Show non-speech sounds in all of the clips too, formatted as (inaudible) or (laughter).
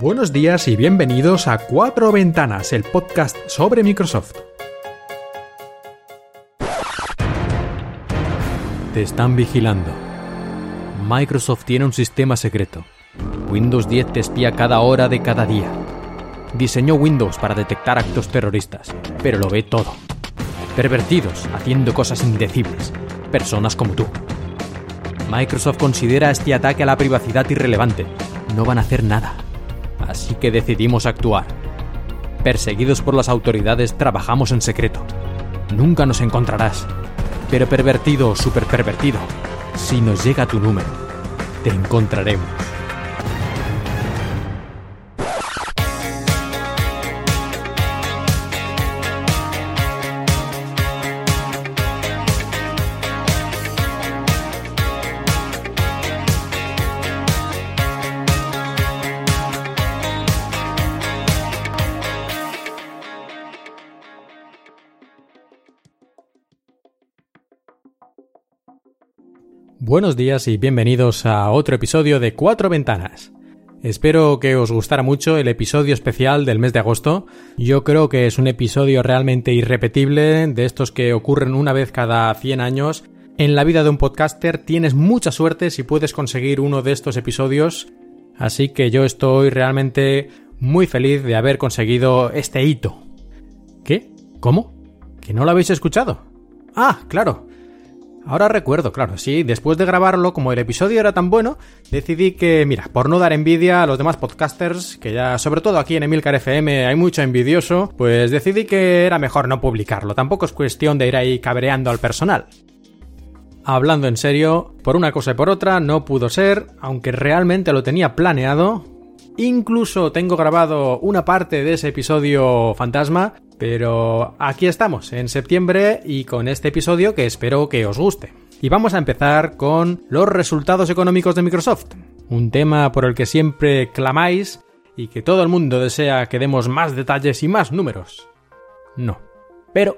Buenos días y bienvenidos a Cuatro Ventanas, el podcast sobre Microsoft. Te están vigilando. Microsoft tiene un sistema secreto. Windows 10 te espía cada hora de cada día. Diseñó Windows para detectar actos terroristas, pero lo ve todo. Pervertidos, haciendo cosas indecibles. Personas como tú. Microsoft considera este ataque a la privacidad irrelevante. No van a hacer nada. Así que decidimos actuar. Perseguidos por las autoridades, trabajamos en secreto. Nunca nos encontrarás. Pero pervertido o super pervertido, si nos llega tu número, te encontraremos. Buenos días y bienvenidos a otro episodio de Cuatro Ventanas. Espero que os gustara mucho el episodio especial del mes de agosto. Yo creo que es un episodio realmente irrepetible, de estos que ocurren una vez cada 100 años. En la vida de un podcaster tienes mucha suerte si puedes conseguir uno de estos episodios. Así que yo estoy realmente muy feliz de haber conseguido este hito. ¿Qué? ¿Cómo? ¿Que no lo habéis escuchado? Ah, claro. Ahora recuerdo, claro, sí, después de grabarlo, como el episodio era tan bueno, decidí que, mira, por no dar envidia a los demás podcasters, que ya, sobre todo aquí en Emilcar FM, hay mucho envidioso, pues decidí que era mejor no publicarlo. Tampoco es cuestión de ir ahí cabreando al personal. Hablando en serio, por una cosa y por otra, no pudo ser, aunque realmente lo tenía planeado. Incluso tengo grabado una parte de ese episodio fantasma, pero aquí estamos, en septiembre, y con este episodio que espero que os guste. Y vamos a empezar con los resultados económicos de Microsoft, un tema por el que siempre clamáis y que todo el mundo desea que demos más detalles y más números. No. Pero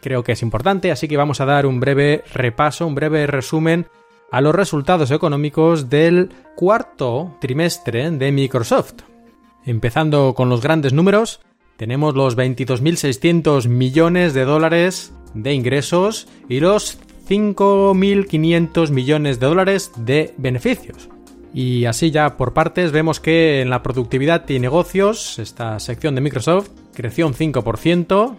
creo que es importante, así que vamos a dar un breve repaso, un breve resumen a los resultados económicos del cuarto trimestre de Microsoft. Empezando con los grandes números, tenemos los 22.600 millones de dólares de ingresos y los 5.500 millones de dólares de beneficios. Y así ya por partes vemos que en la productividad y negocios, esta sección de Microsoft creció un 5%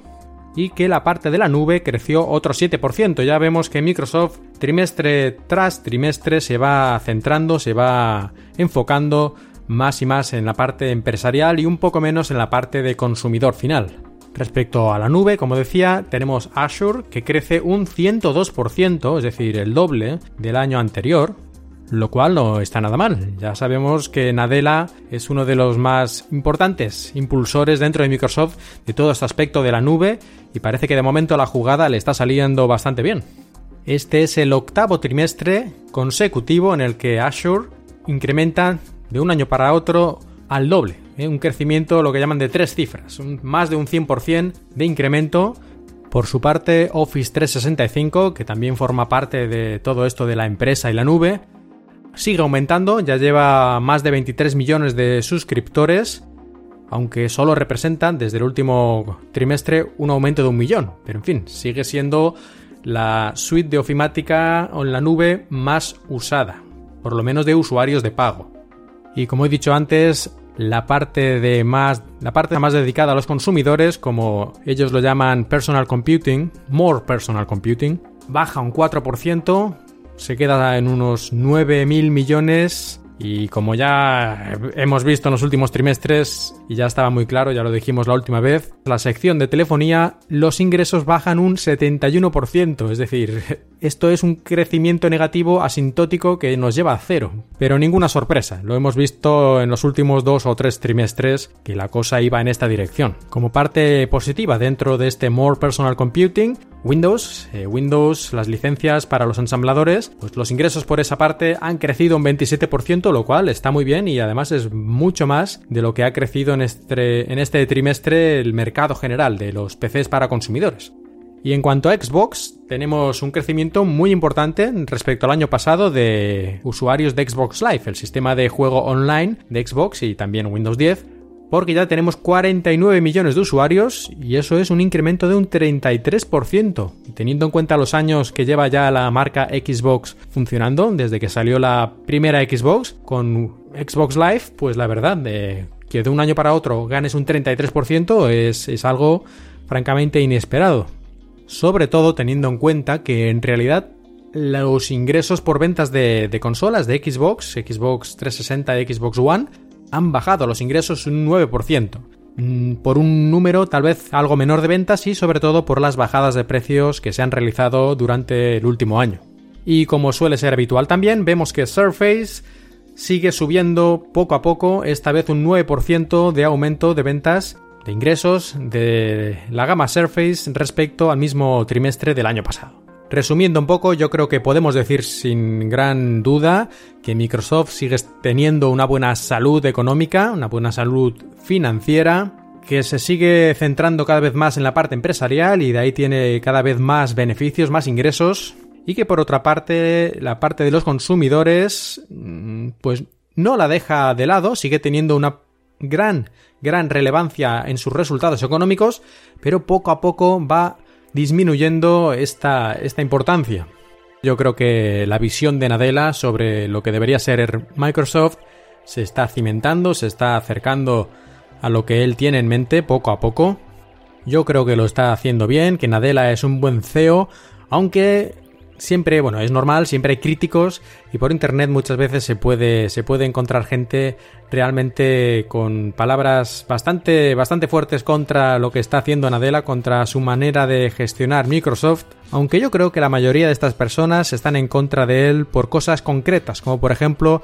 y que la parte de la nube creció otro 7%. Ya vemos que Microsoft trimestre tras trimestre se va centrando, se va enfocando más y más en la parte empresarial y un poco menos en la parte de consumidor final. Respecto a la nube, como decía, tenemos Azure que crece un 102%, es decir, el doble del año anterior, lo cual no está nada mal. Ya sabemos que Nadella es uno de los más importantes impulsores dentro de Microsoft de todo este aspecto de la nube y parece que de momento la jugada le está saliendo bastante bien. Este es el octavo trimestre consecutivo en el que Azure incrementa de un año para otro al doble. ¿eh? Un crecimiento, lo que llaman de tres cifras, más de un 100% de incremento. Por su parte, Office 365, que también forma parte de todo esto de la empresa y la nube, sigue aumentando, ya lleva más de 23 millones de suscriptores, aunque solo representan desde el último trimestre un aumento de un millón. Pero en fin, sigue siendo la suite de ofimática en la nube más usada, por lo menos de usuarios de pago. Y como he dicho antes, la parte de más la parte más dedicada a los consumidores, como ellos lo llaman personal computing, more personal computing, baja un 4%, se queda en unos 9.000 millones y como ya hemos visto en los últimos trimestres, y ya estaba muy claro, ya lo dijimos la última vez, la sección de telefonía, los ingresos bajan un 71%, es decir, (laughs) esto es un crecimiento negativo asintótico que nos lleva a cero. Pero ninguna sorpresa, lo hemos visto en los últimos dos o tres trimestres que la cosa iba en esta dirección. Como parte positiva dentro de este More Personal Computing, Windows, eh, Windows, las licencias para los ensambladores, pues los ingresos por esa parte han crecido un 27%, lo cual está muy bien y además es mucho más de lo que ha crecido en este, en este trimestre el mercado general de los PCs para consumidores. Y en cuanto a Xbox, tenemos un crecimiento muy importante respecto al año pasado de usuarios de Xbox Live, el sistema de juego online de Xbox y también Windows 10, porque ya tenemos 49 millones de usuarios y eso es un incremento de un 33%. teniendo en cuenta los años que lleva ya la marca Xbox funcionando, desde que salió la primera Xbox con Xbox Live, pues la verdad, de que de un año para otro ganes un 33% es, es algo francamente inesperado. Sobre todo teniendo en cuenta que en realidad los ingresos por ventas de, de, consolas de Xbox, Xbox 360 y Xbox One, han bajado los ingresos un 9%, mm, por un número tal vez algo menor de ventas y sobre todo por las bajadas de precios que se han realizado durante el último año. Y como suele ser habitual también, vemos que Surface sigue subiendo poco a poco, esta vez un 9% de aumento de ventas de ingresos de la gama Surface respecto al mismo trimestre del año pasado. Resumiendo un poco, yo creo que podemos decir sin gran duda que Microsoft sigue teniendo una buena salud económica, una buena salud financiera, que se sigue centrando cada vez más en la parte empresarial y de ahí tiene cada vez más beneficios, más ingresos, y que por otra parte la parte de los consumidores mm, pues no la deja de lado, sigue teniendo una gran, gran relevancia en sus resultados económicos, pero poco a poco va disminuyendo esta, esta importancia. Yo creo que la visión de Nadella sobre lo que debería ser Microsoft se está cimentando, se está acercando a lo que él tiene en mente poco a poco. Yo creo que lo está haciendo bien, que Nadella es un buen CEO, aunque siempre, bueno, es normal, siempre hay críticos y por internet muchas veces se puede, se puede encontrar gente realmente con palabras bastante, bastante fuertes contra lo que está haciendo Nadella, contra su manera de gestionar Microsoft, aunque yo creo que la mayoría de estas personas están en contra de él por cosas concretas, como por ejemplo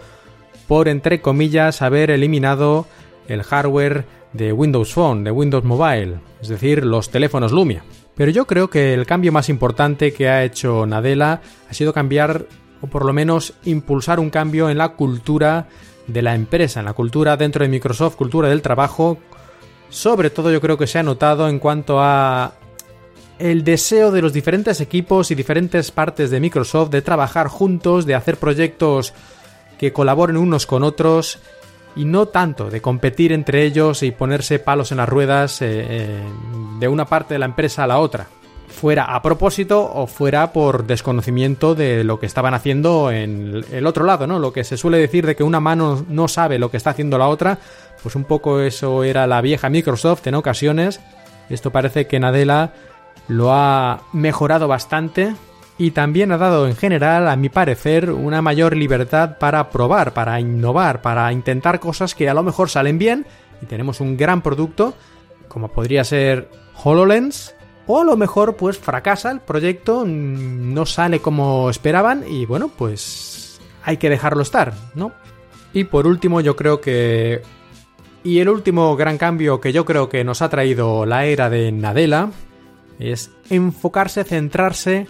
por, entre comillas, haber eliminado el hardware de Windows Phone, de Windows Mobile, es decir, los teléfonos Lumia. Pero yo creo que el cambio más importante que ha hecho Nadella ha sido cambiar, o por lo menos impulsar un cambio en la cultura de la empresa, en la cultura dentro de Microsoft, cultura del trabajo. Sobre todo yo creo que se ha notado en cuanto a el deseo de los diferentes equipos y diferentes partes de Microsoft de trabajar juntos, de hacer proyectos que colaboren unos con otros y no tanto de competir entre ellos y ponerse palos en las ruedas eh, eh, de una parte de la empresa a la otra, fuera a propósito o fuera por desconocimiento de lo que estaban haciendo en el otro lado, ¿no? Lo que se suele decir de que una mano no sabe lo que está haciendo la otra, pues un poco eso era la vieja Microsoft en ocasiones. Esto parece que Nadella lo ha mejorado bastante y también ha dado en general, a mi parecer, una mayor libertad para probar, para innovar, para intentar cosas que a lo mejor salen bien y tenemos un gran producto, como podría ser HoloLens, o a lo mejor pues fracasa el proyecto, no sale como esperaban y bueno, pues hay que dejarlo estar, ¿no? Y por último yo creo que... Y el último gran cambio que yo creo que nos ha traído la era de Nadella es enfocarse, centrarse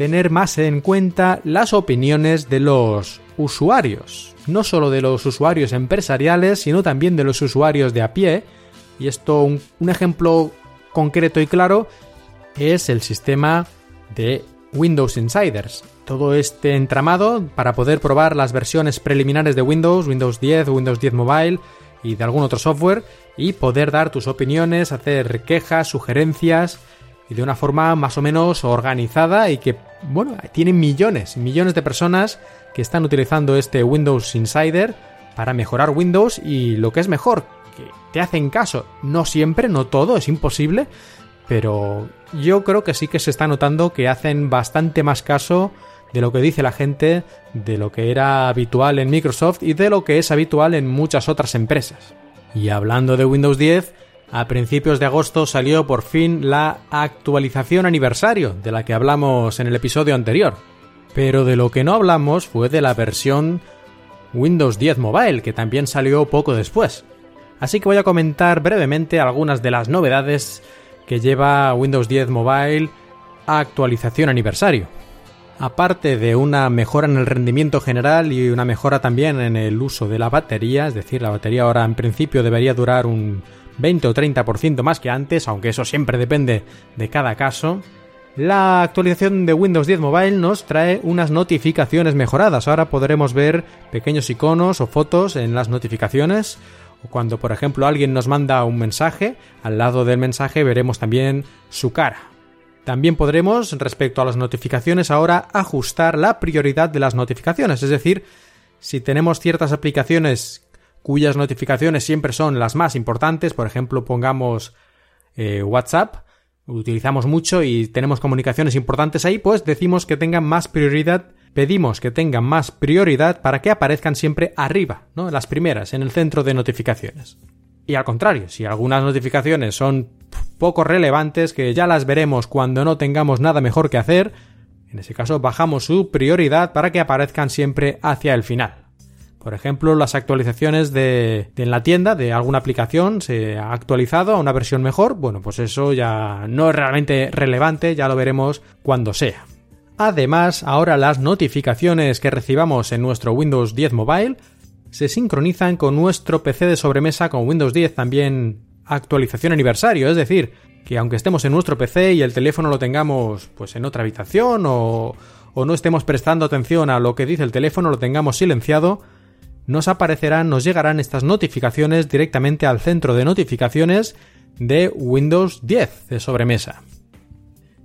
tener más en cuenta las opiniones de los usuarios, no solo de los usuarios empresariales, sino también de los usuarios de a pie. Y esto, un, ejemplo concreto y claro, es el sistema de Windows Insiders. Todo este entramado para poder probar las versiones preliminares de Windows, Windows 10, Windows 10 Mobile y de algún otro software y poder dar tus opiniones, hacer quejas, sugerencias y de una forma más o menos organizada y que, bueno, tienen millones y millones de personas que están utilizando este Windows Insider para mejorar Windows y lo que es mejor, que te hacen caso. No siempre, no todo, es imposible, pero yo creo que sí que se está notando que hacen bastante más caso de lo que dice la gente, de lo que era habitual en Microsoft y de lo que es habitual en muchas otras empresas. Y hablando de Windows 10, a principios de agosto salió por fin la actualización aniversario de la que hablamos en el episodio anterior. Pero de lo que no hablamos fue de la versión Windows 10 Mobile, que también salió poco después. Así que voy a comentar brevemente algunas de las novedades que lleva Windows 10 Mobile a actualización aniversario. Aparte de una mejora en el rendimiento general y una mejora también en el uso de la batería, es decir, la batería ahora en principio debería durar un 20 o 30% más que antes, aunque eso siempre depende de cada caso. La actualización de Windows 10 Mobile nos trae unas notificaciones mejoradas. Ahora podremos ver pequeños iconos o fotos en las notificaciones. O cuando, por ejemplo, alguien nos manda un mensaje, al lado del mensaje veremos también su cara. También podremos, respecto a las notificaciones, ahora ajustar la prioridad de las notificaciones. Es decir, si tenemos ciertas aplicaciones cuyas notificaciones siempre son las más importantes, por ejemplo, pongamos eh, WhatsApp, utilizamos mucho y tenemos comunicaciones importantes ahí, pues decimos que tengan más prioridad, pedimos que tengan más prioridad para que aparezcan siempre arriba, ¿no? Las primeras, en el centro de notificaciones. Y al contrario, si algunas notificaciones son poco relevantes, que ya las veremos cuando no tengamos nada mejor que hacer, en ese caso bajamos su prioridad para que aparezcan siempre hacia el final. Por ejemplo, las actualizaciones de, en la tienda de alguna aplicación se ha actualizado a una versión mejor. Bueno, pues eso ya no es realmente relevante, ya lo veremos cuando sea. Además, ahora las notificaciones que recibamos en nuestro Windows 10 Mobile se sincronizan con nuestro PC de sobremesa con Windows 10 también actualización aniversario, es decir, que aunque estemos en nuestro PC y el teléfono lo tengamos pues en otra habitación o, o no estemos prestando atención a lo que dice el teléfono, lo tengamos silenciado, nos aparecerán, nos llegarán estas notificaciones directamente al centro de notificaciones de Windows 10 de sobremesa.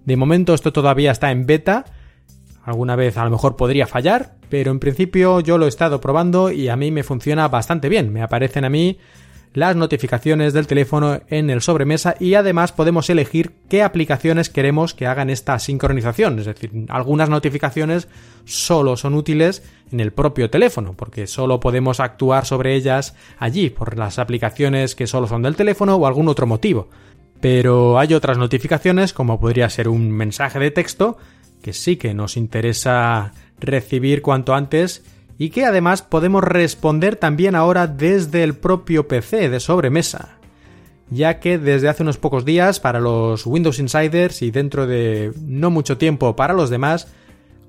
De momento esto todavía está en beta, alguna vez a lo mejor podría fallar, pero en principio yo lo he estado probando y a mí me funciona bastante bien, me aparecen a mí las notificaciones del teléfono en el sobremesa y además podemos elegir qué aplicaciones queremos que hagan esta sincronización. Es decir, algunas notificaciones solo son útiles en el propio teléfono, porque solo podemos actuar sobre ellas allí, por las aplicaciones que solo son del teléfono o algún otro motivo. Pero hay otras notificaciones, como podría ser un mensaje de texto, que sí que nos interesa recibir cuanto antes y que además podemos responder también ahora desde el propio PC de sobremesa, ya que desde hace unos pocos días para los Windows Insiders y dentro de no mucho tiempo para los demás,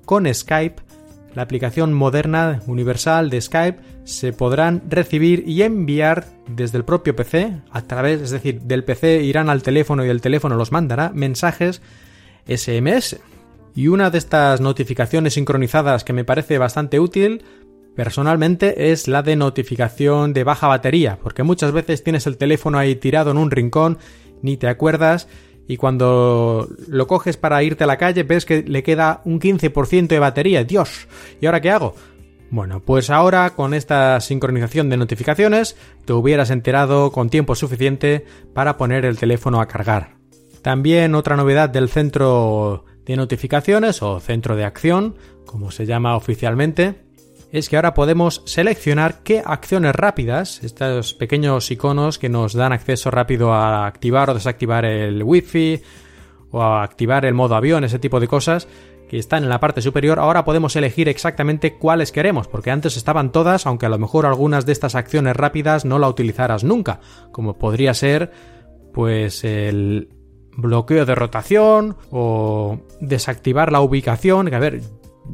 con Skype, la aplicación moderna universal de Skype, se podrán recibir y enviar desde el propio PC, a través, es decir, del PC irán al teléfono y el teléfono los mandará mensajes SMS. Y una de estas notificaciones sincronizadas que me parece bastante útil, personalmente, es la de notificación de baja batería, porque muchas veces tienes el teléfono ahí tirado en un rincón, ni te acuerdas, y cuando lo coges para irte a la calle ves que le queda un 15% de batería. Dios, ¿y ahora qué hago? Bueno, pues ahora con esta sincronización de notificaciones te hubieras enterado con tiempo suficiente para poner el teléfono a cargar. También otra novedad del centro de notificaciones o centro de acción, como se llama oficialmente, es que ahora podemos seleccionar qué acciones rápidas, estos pequeños iconos que nos dan acceso rápido a activar o desactivar el wifi o a activar el modo avión, ese tipo de cosas que están en la parte superior, ahora podemos elegir exactamente cuáles queremos, porque antes estaban todas, aunque a lo mejor algunas de estas acciones rápidas no la utilizaras nunca, como podría ser pues el bloqueo de rotación o desactivar la ubicación. A ver,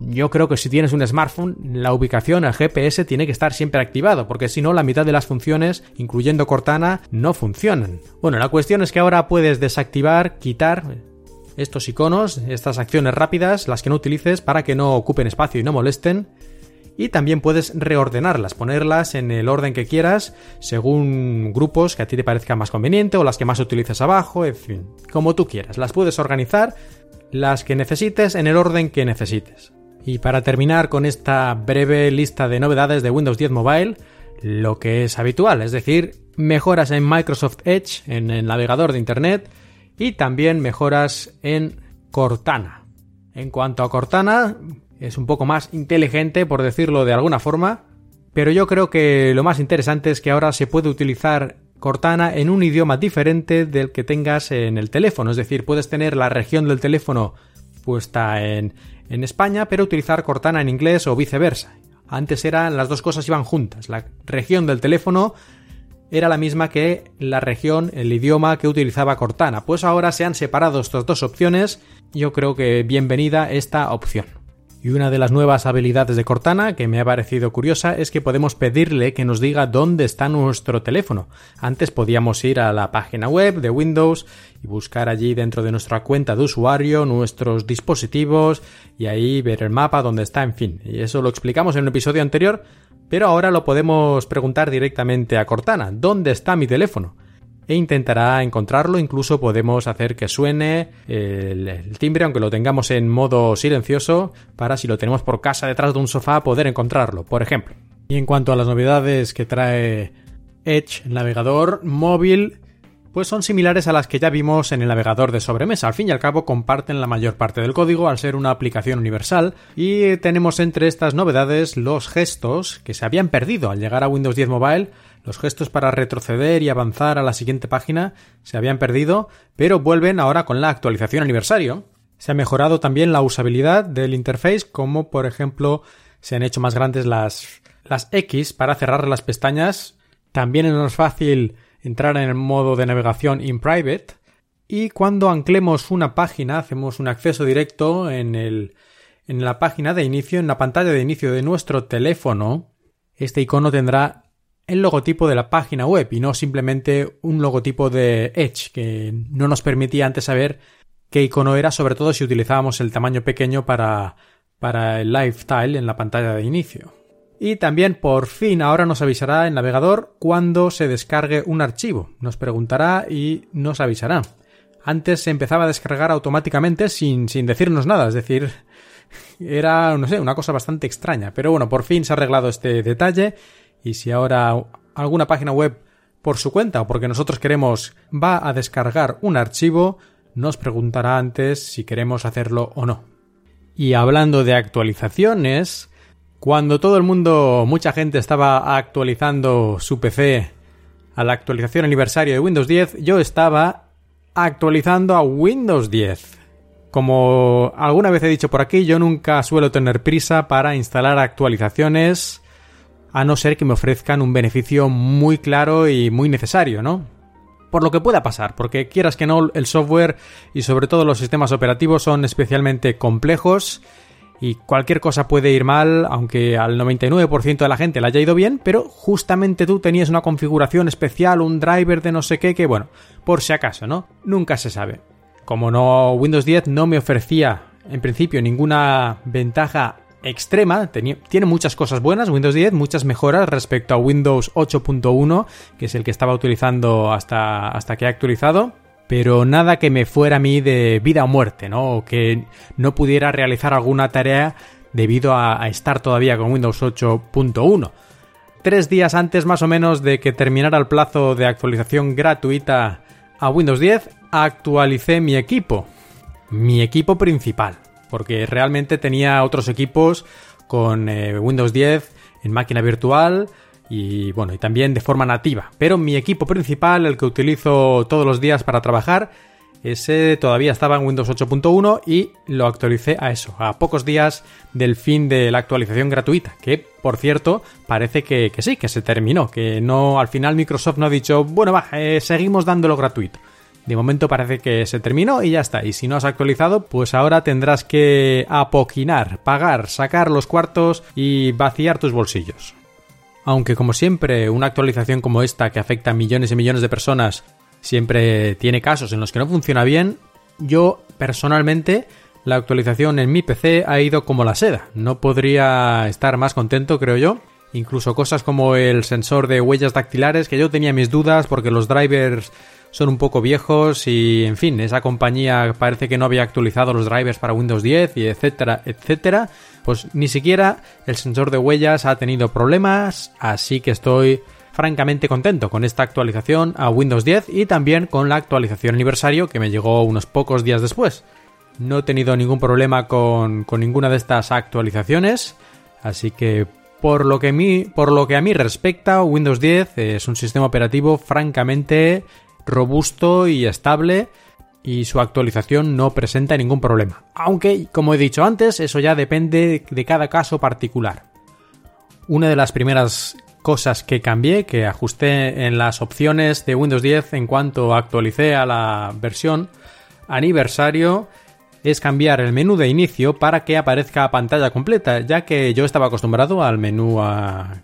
yo creo que si tienes un smartphone, la ubicación, el GPS, tiene que estar siempre activado, porque si no, la mitad de las funciones, incluyendo Cortana, no funcionan. Bueno, la cuestión es que ahora puedes desactivar, quitar estos iconos, estas acciones rápidas, las que no utilices, para que no ocupen espacio y no molesten y también puedes reordenarlas, ponerlas en el orden que quieras, según grupos que a ti te parezcan más conveniente o las que más utilices abajo, en fin, como tú quieras. Las puedes organizar, las que necesites, en el orden que necesites. Y para terminar con esta breve lista de novedades de Windows 10 Mobile, lo que es habitual, es decir, mejoras en Microsoft Edge, en el navegador de Internet, y también mejoras en Cortana. En cuanto a Cortana, es un poco más inteligente, por decirlo de alguna forma, pero yo creo que lo más interesante es que ahora se puede utilizar Cortana en un idioma diferente del que tengas en el teléfono, es decir, puedes tener la región del teléfono puesta en, en España, pero utilizar Cortana en inglés o viceversa. Antes eran las dos cosas iban juntas, la región del teléfono era la misma que la región, el idioma que utilizaba Cortana. Pues ahora se han separado estas dos opciones. Yo creo que bienvenida esta opción. Y una de las nuevas habilidades de Cortana que me ha parecido curiosa es que podemos pedirle que nos diga dónde está nuestro teléfono. Antes podíamos ir a la página web de Windows y buscar allí dentro de nuestra cuenta de usuario nuestros dispositivos y ahí ver el mapa donde está, en fin. Y eso lo explicamos en un episodio anterior, pero ahora lo podemos preguntar directamente a Cortana. ¿Dónde está mi teléfono? E intentará encontrarlo. Incluso podemos hacer que suene el, timbre, aunque lo tengamos en modo silencioso, para si lo tenemos por casa detrás de un sofá poder encontrarlo, por ejemplo. Y en cuanto a las novedades que trae Edge, el navegador móvil, pues son similares a las que ya vimos en el navegador de sobremesa. Al fin y al cabo comparten la mayor parte del código al ser una aplicación universal y tenemos entre estas novedades los gestos que se habían perdido al llegar a Windows 10 Mobile los gestos para retroceder y avanzar a la siguiente página se habían perdido, pero vuelven ahora con la actualización aniversario. Se ha mejorado también la usabilidad del interface, como por ejemplo se han hecho más grandes las, las X para cerrar las pestañas. También es más fácil entrar en el modo de navegación in private. Y cuando anclemos una página, hacemos un acceso directo en, el, en la página de inicio, en la pantalla de inicio de nuestro teléfono, este icono tendrá el logotipo de la página web y no simplemente un logotipo de Edge que no nos permitía antes saber qué icono era, sobre todo si utilizábamos el tamaño pequeño para, para el lifestyle en la pantalla de inicio. Y también por fin ahora nos avisará el navegador cuando se descargue un archivo. Nos preguntará y nos avisará. Antes se empezaba a descargar automáticamente sin, sin decirnos nada, es decir, (laughs) era, no sé, una cosa bastante extraña. Pero bueno, por fin se ha arreglado este detalle y si ahora alguna página web por su cuenta o porque nosotros queremos va a descargar un archivo, nos preguntará antes si queremos hacerlo o no. Y hablando de actualizaciones, cuando todo el mundo, mucha gente estaba actualizando su PC a la actualización aniversario de Windows 10, yo estaba actualizando a Windows 10. Como alguna vez he dicho por aquí, yo nunca suelo tener prisa para instalar actualizaciones a no ser que me ofrezcan un beneficio muy claro y muy necesario, ¿no? Por lo que pueda pasar, porque quieras que no, el software y sobre todo los sistemas operativos son especialmente complejos y cualquier cosa puede ir mal, aunque al 99% de la gente le haya ido bien, pero justamente tú tenías una configuración especial, un driver de no sé qué, que bueno, por si acaso, ¿no? Nunca se sabe. Como no, Windows 10 no me ofrecía en principio ninguna ventaja extrema, tiene muchas cosas buenas, Windows 10, muchas mejoras respecto a Windows 8.1, que es el que estaba utilizando hasta, hasta que he actualizado, pero nada que me fuera a mí de vida o muerte, ¿no? O que no pudiera realizar alguna tarea debido a, estar todavía con Windows 8.1. Tres días antes más o menos de que terminara el plazo de actualización gratuita a Windows 10, actualicé mi equipo. Mi equipo principal porque realmente tenía otros equipos con eh, Windows 10 en máquina virtual y bueno, y también de forma nativa. Pero mi equipo principal, el que utilizo todos los días para trabajar, ese todavía estaba en Windows 8.1 y lo actualicé a eso, a pocos días del fin de la actualización gratuita, que por cierto parece que, sí, que se terminó, que no al final Microsoft no ha dicho, bueno, va, eh, seguimos dándolo gratuito. De momento parece que se terminó y ya está. Y si no has actualizado, pues ahora tendrás que apoquinar, pagar, sacar los cuartos y vaciar tus bolsillos. Aunque como siempre, una actualización como esta que afecta a millones y millones de personas siempre tiene casos en los que no funciona bien, yo personalmente la actualización en mi PC ha ido como la seda. No podría estar más contento, creo yo. Incluso cosas como el sensor de huellas dactilares, que yo tenía mis dudas porque los drivers son un poco viejos y, en fin, esa compañía parece que no había actualizado los drivers para Windows 10 y etcétera, etcétera. Pues ni siquiera el sensor de huellas ha tenido problemas, así que estoy francamente contento con esta actualización a Windows 10 y también con la actualización aniversario que me llegó unos pocos días después. No he tenido ningún problema con, ninguna de estas actualizaciones, así que por lo, que a mí respecta, Windows 10 es un sistema operativo francamente robusto y estable y su actualización no presenta ningún problema. Aunque, como he dicho antes, eso ya depende de cada caso particular. Una de las primeras cosas que cambié, que ajusté en las opciones de Windows 10 en cuanto actualicé a la versión aniversario, es cambiar el menú de inicio para que aparezca pantalla completa, ya que yo estaba acostumbrado al menú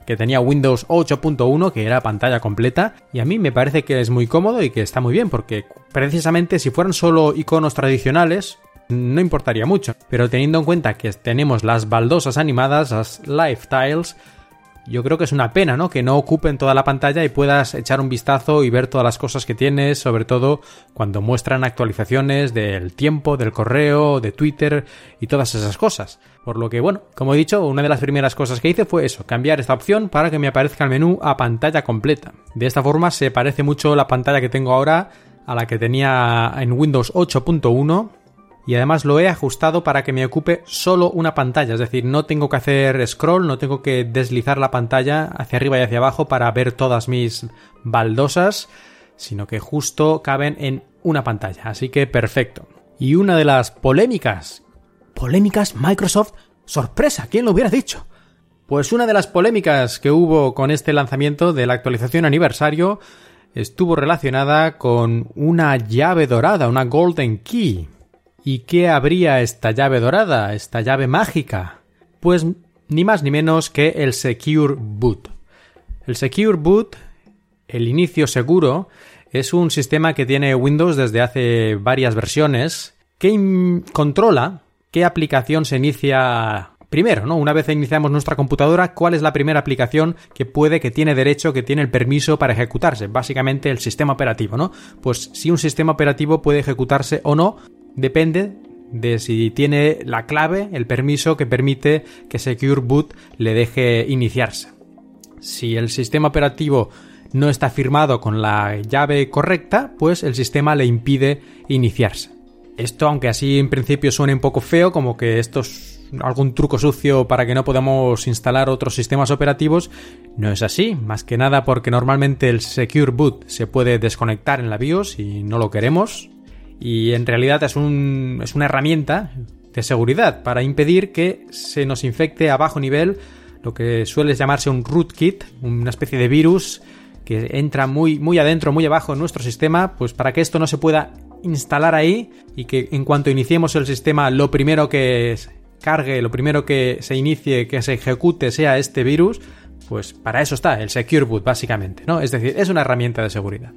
que tenía Windows 8.1, que era pantalla completa, y a mí me parece que es muy cómodo y que está muy bien, porque precisamente si fueran solo iconos tradicionales, no importaría mucho, pero teniendo en cuenta que tenemos las baldosas animadas, las lifetiles, yo creo que es una pena, ¿no? Que no ocupen toda la pantalla y puedas echar un vistazo y ver todas las cosas que tienes, sobre todo cuando muestran actualizaciones del tiempo, del correo, de Twitter y todas esas cosas. Por lo que, bueno, como he dicho, una de las primeras cosas que hice fue eso, cambiar esta opción para que me aparezca el menú a pantalla completa. De esta forma se parece mucho la pantalla que tengo ahora a la que tenía en Windows 8.1 y además lo he ajustado para que me ocupe solo una pantalla, es decir, no tengo que hacer scroll, no tengo que deslizar la pantalla hacia arriba y hacia abajo para ver todas mis baldosas, sino que justo caben en una pantalla, así que perfecto. Y una de las polémicas, polémicas Microsoft, sorpresa, ¿quién lo hubiera dicho? Pues una de las polémicas que hubo con este lanzamiento de la actualización aniversario estuvo relacionada con una llave dorada, una Golden Key. ¿Y qué habría esta llave dorada, esta llave mágica? Pues ni más ni menos que el Secure Boot. El Secure Boot, el inicio seguro, es un sistema que tiene Windows desde hace varias versiones que controla qué aplicación se inicia primero, ¿no? Una vez iniciamos nuestra computadora, ¿cuál es la primera aplicación que puede, que tiene derecho, que tiene el permiso para ejecutarse? Básicamente el sistema operativo, ¿no? Pues si un sistema operativo puede ejecutarse o no depende de si tiene la clave, el permiso que permite que Secure Boot le deje iniciarse. Si el sistema operativo no está firmado con la llave correcta, pues el sistema le impide iniciarse. Esto, aunque así en principio suene un poco feo, como que esto es algún truco sucio para que no podamos instalar otros sistemas operativos, no es así, más que nada porque normalmente el Secure Boot se puede desconectar en la BIOS y no lo queremos, y en realidad es, un, es una herramienta de seguridad para impedir que se nos infecte a bajo nivel lo que suele llamarse un rootkit, una especie de virus que entra muy, muy adentro, muy abajo en nuestro sistema, pues para que esto no se pueda instalar ahí y que en cuanto iniciemos el sistema lo primero que cargue, lo primero que se inicie, que se ejecute sea este virus, pues para eso está el Secure Boot básicamente, ¿no? Es decir, es una herramienta de seguridad.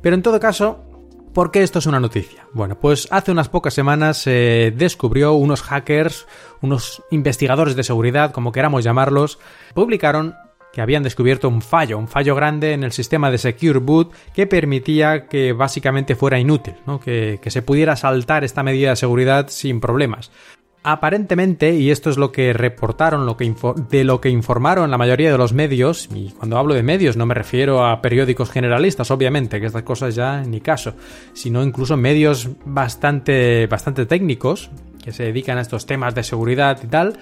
Pero en todo caso, ¿Por qué esto es una noticia? Bueno, pues hace unas pocas semanas se descubrió unos hackers, unos investigadores de seguridad, como queramos llamarlos, publicaron que habían descubierto un fallo, un fallo grande en el sistema de Secure Boot que permitía que básicamente fuera inútil, que se pudiera saltar esta medida de seguridad sin problemas. Aparentemente, y esto es lo que reportaron, lo que de lo que informaron la mayoría de los medios, y cuando hablo de medios no me refiero a periódicos generalistas, obviamente, que estas cosas ya ni caso, sino incluso medios bastante, bastante técnicos, que se dedican a estos temas de seguridad y tal,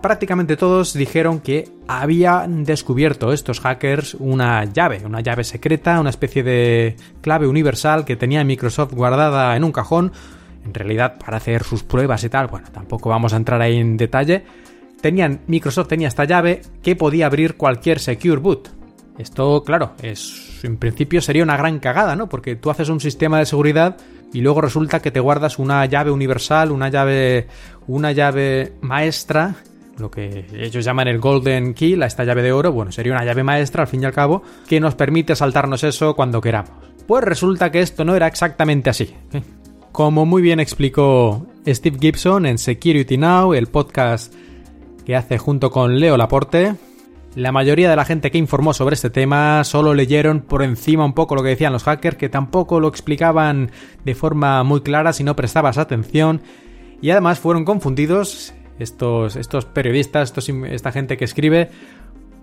prácticamente todos dijeron que habían descubierto estos hackers una llave, una llave secreta, una especie de clave universal que tenía Microsoft guardada en un cajón, en realidad para hacer sus pruebas y tal, bueno, tampoco vamos a entrar ahí en detalle, tenían, Microsoft tenía esta llave que podía abrir cualquier Secure Boot. Esto, claro, es en principio sería una gran cagada, ¿no? Porque tú haces un sistema de seguridad y luego resulta que te guardas una llave universal, una llave, una llave maestra, lo que ellos llaman el Golden Key, esta llave de oro, bueno, sería una llave maestra al fin y al cabo, que nos permite saltarnos eso cuando queramos. Pues resulta que esto no era exactamente así. Como muy bien explicó Steve Gibson en Security Now, el podcast que hace junto con Leo Laporte, la mayoría de la gente que informó sobre este tema solo leyeron por encima un poco lo que decían los hackers, que tampoco lo explicaban de forma muy clara si no prestabas atención, y además fueron confundidos estos, estos periodistas, esta gente que escribe,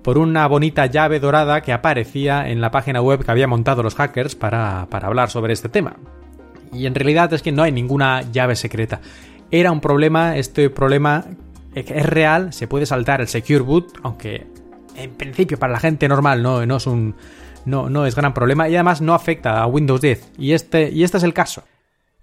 por una bonita llave dorada que aparecía en la página web que había montado los hackers para, para hablar sobre este tema. Y en realidad es que no hay ninguna llave secreta. Era un problema, este problema es real, se puede saltar el Secure Boot, aunque en principio para la gente normal no, es, un, no, no es gran problema y además no afecta a Windows 10. Y este, y este es el caso.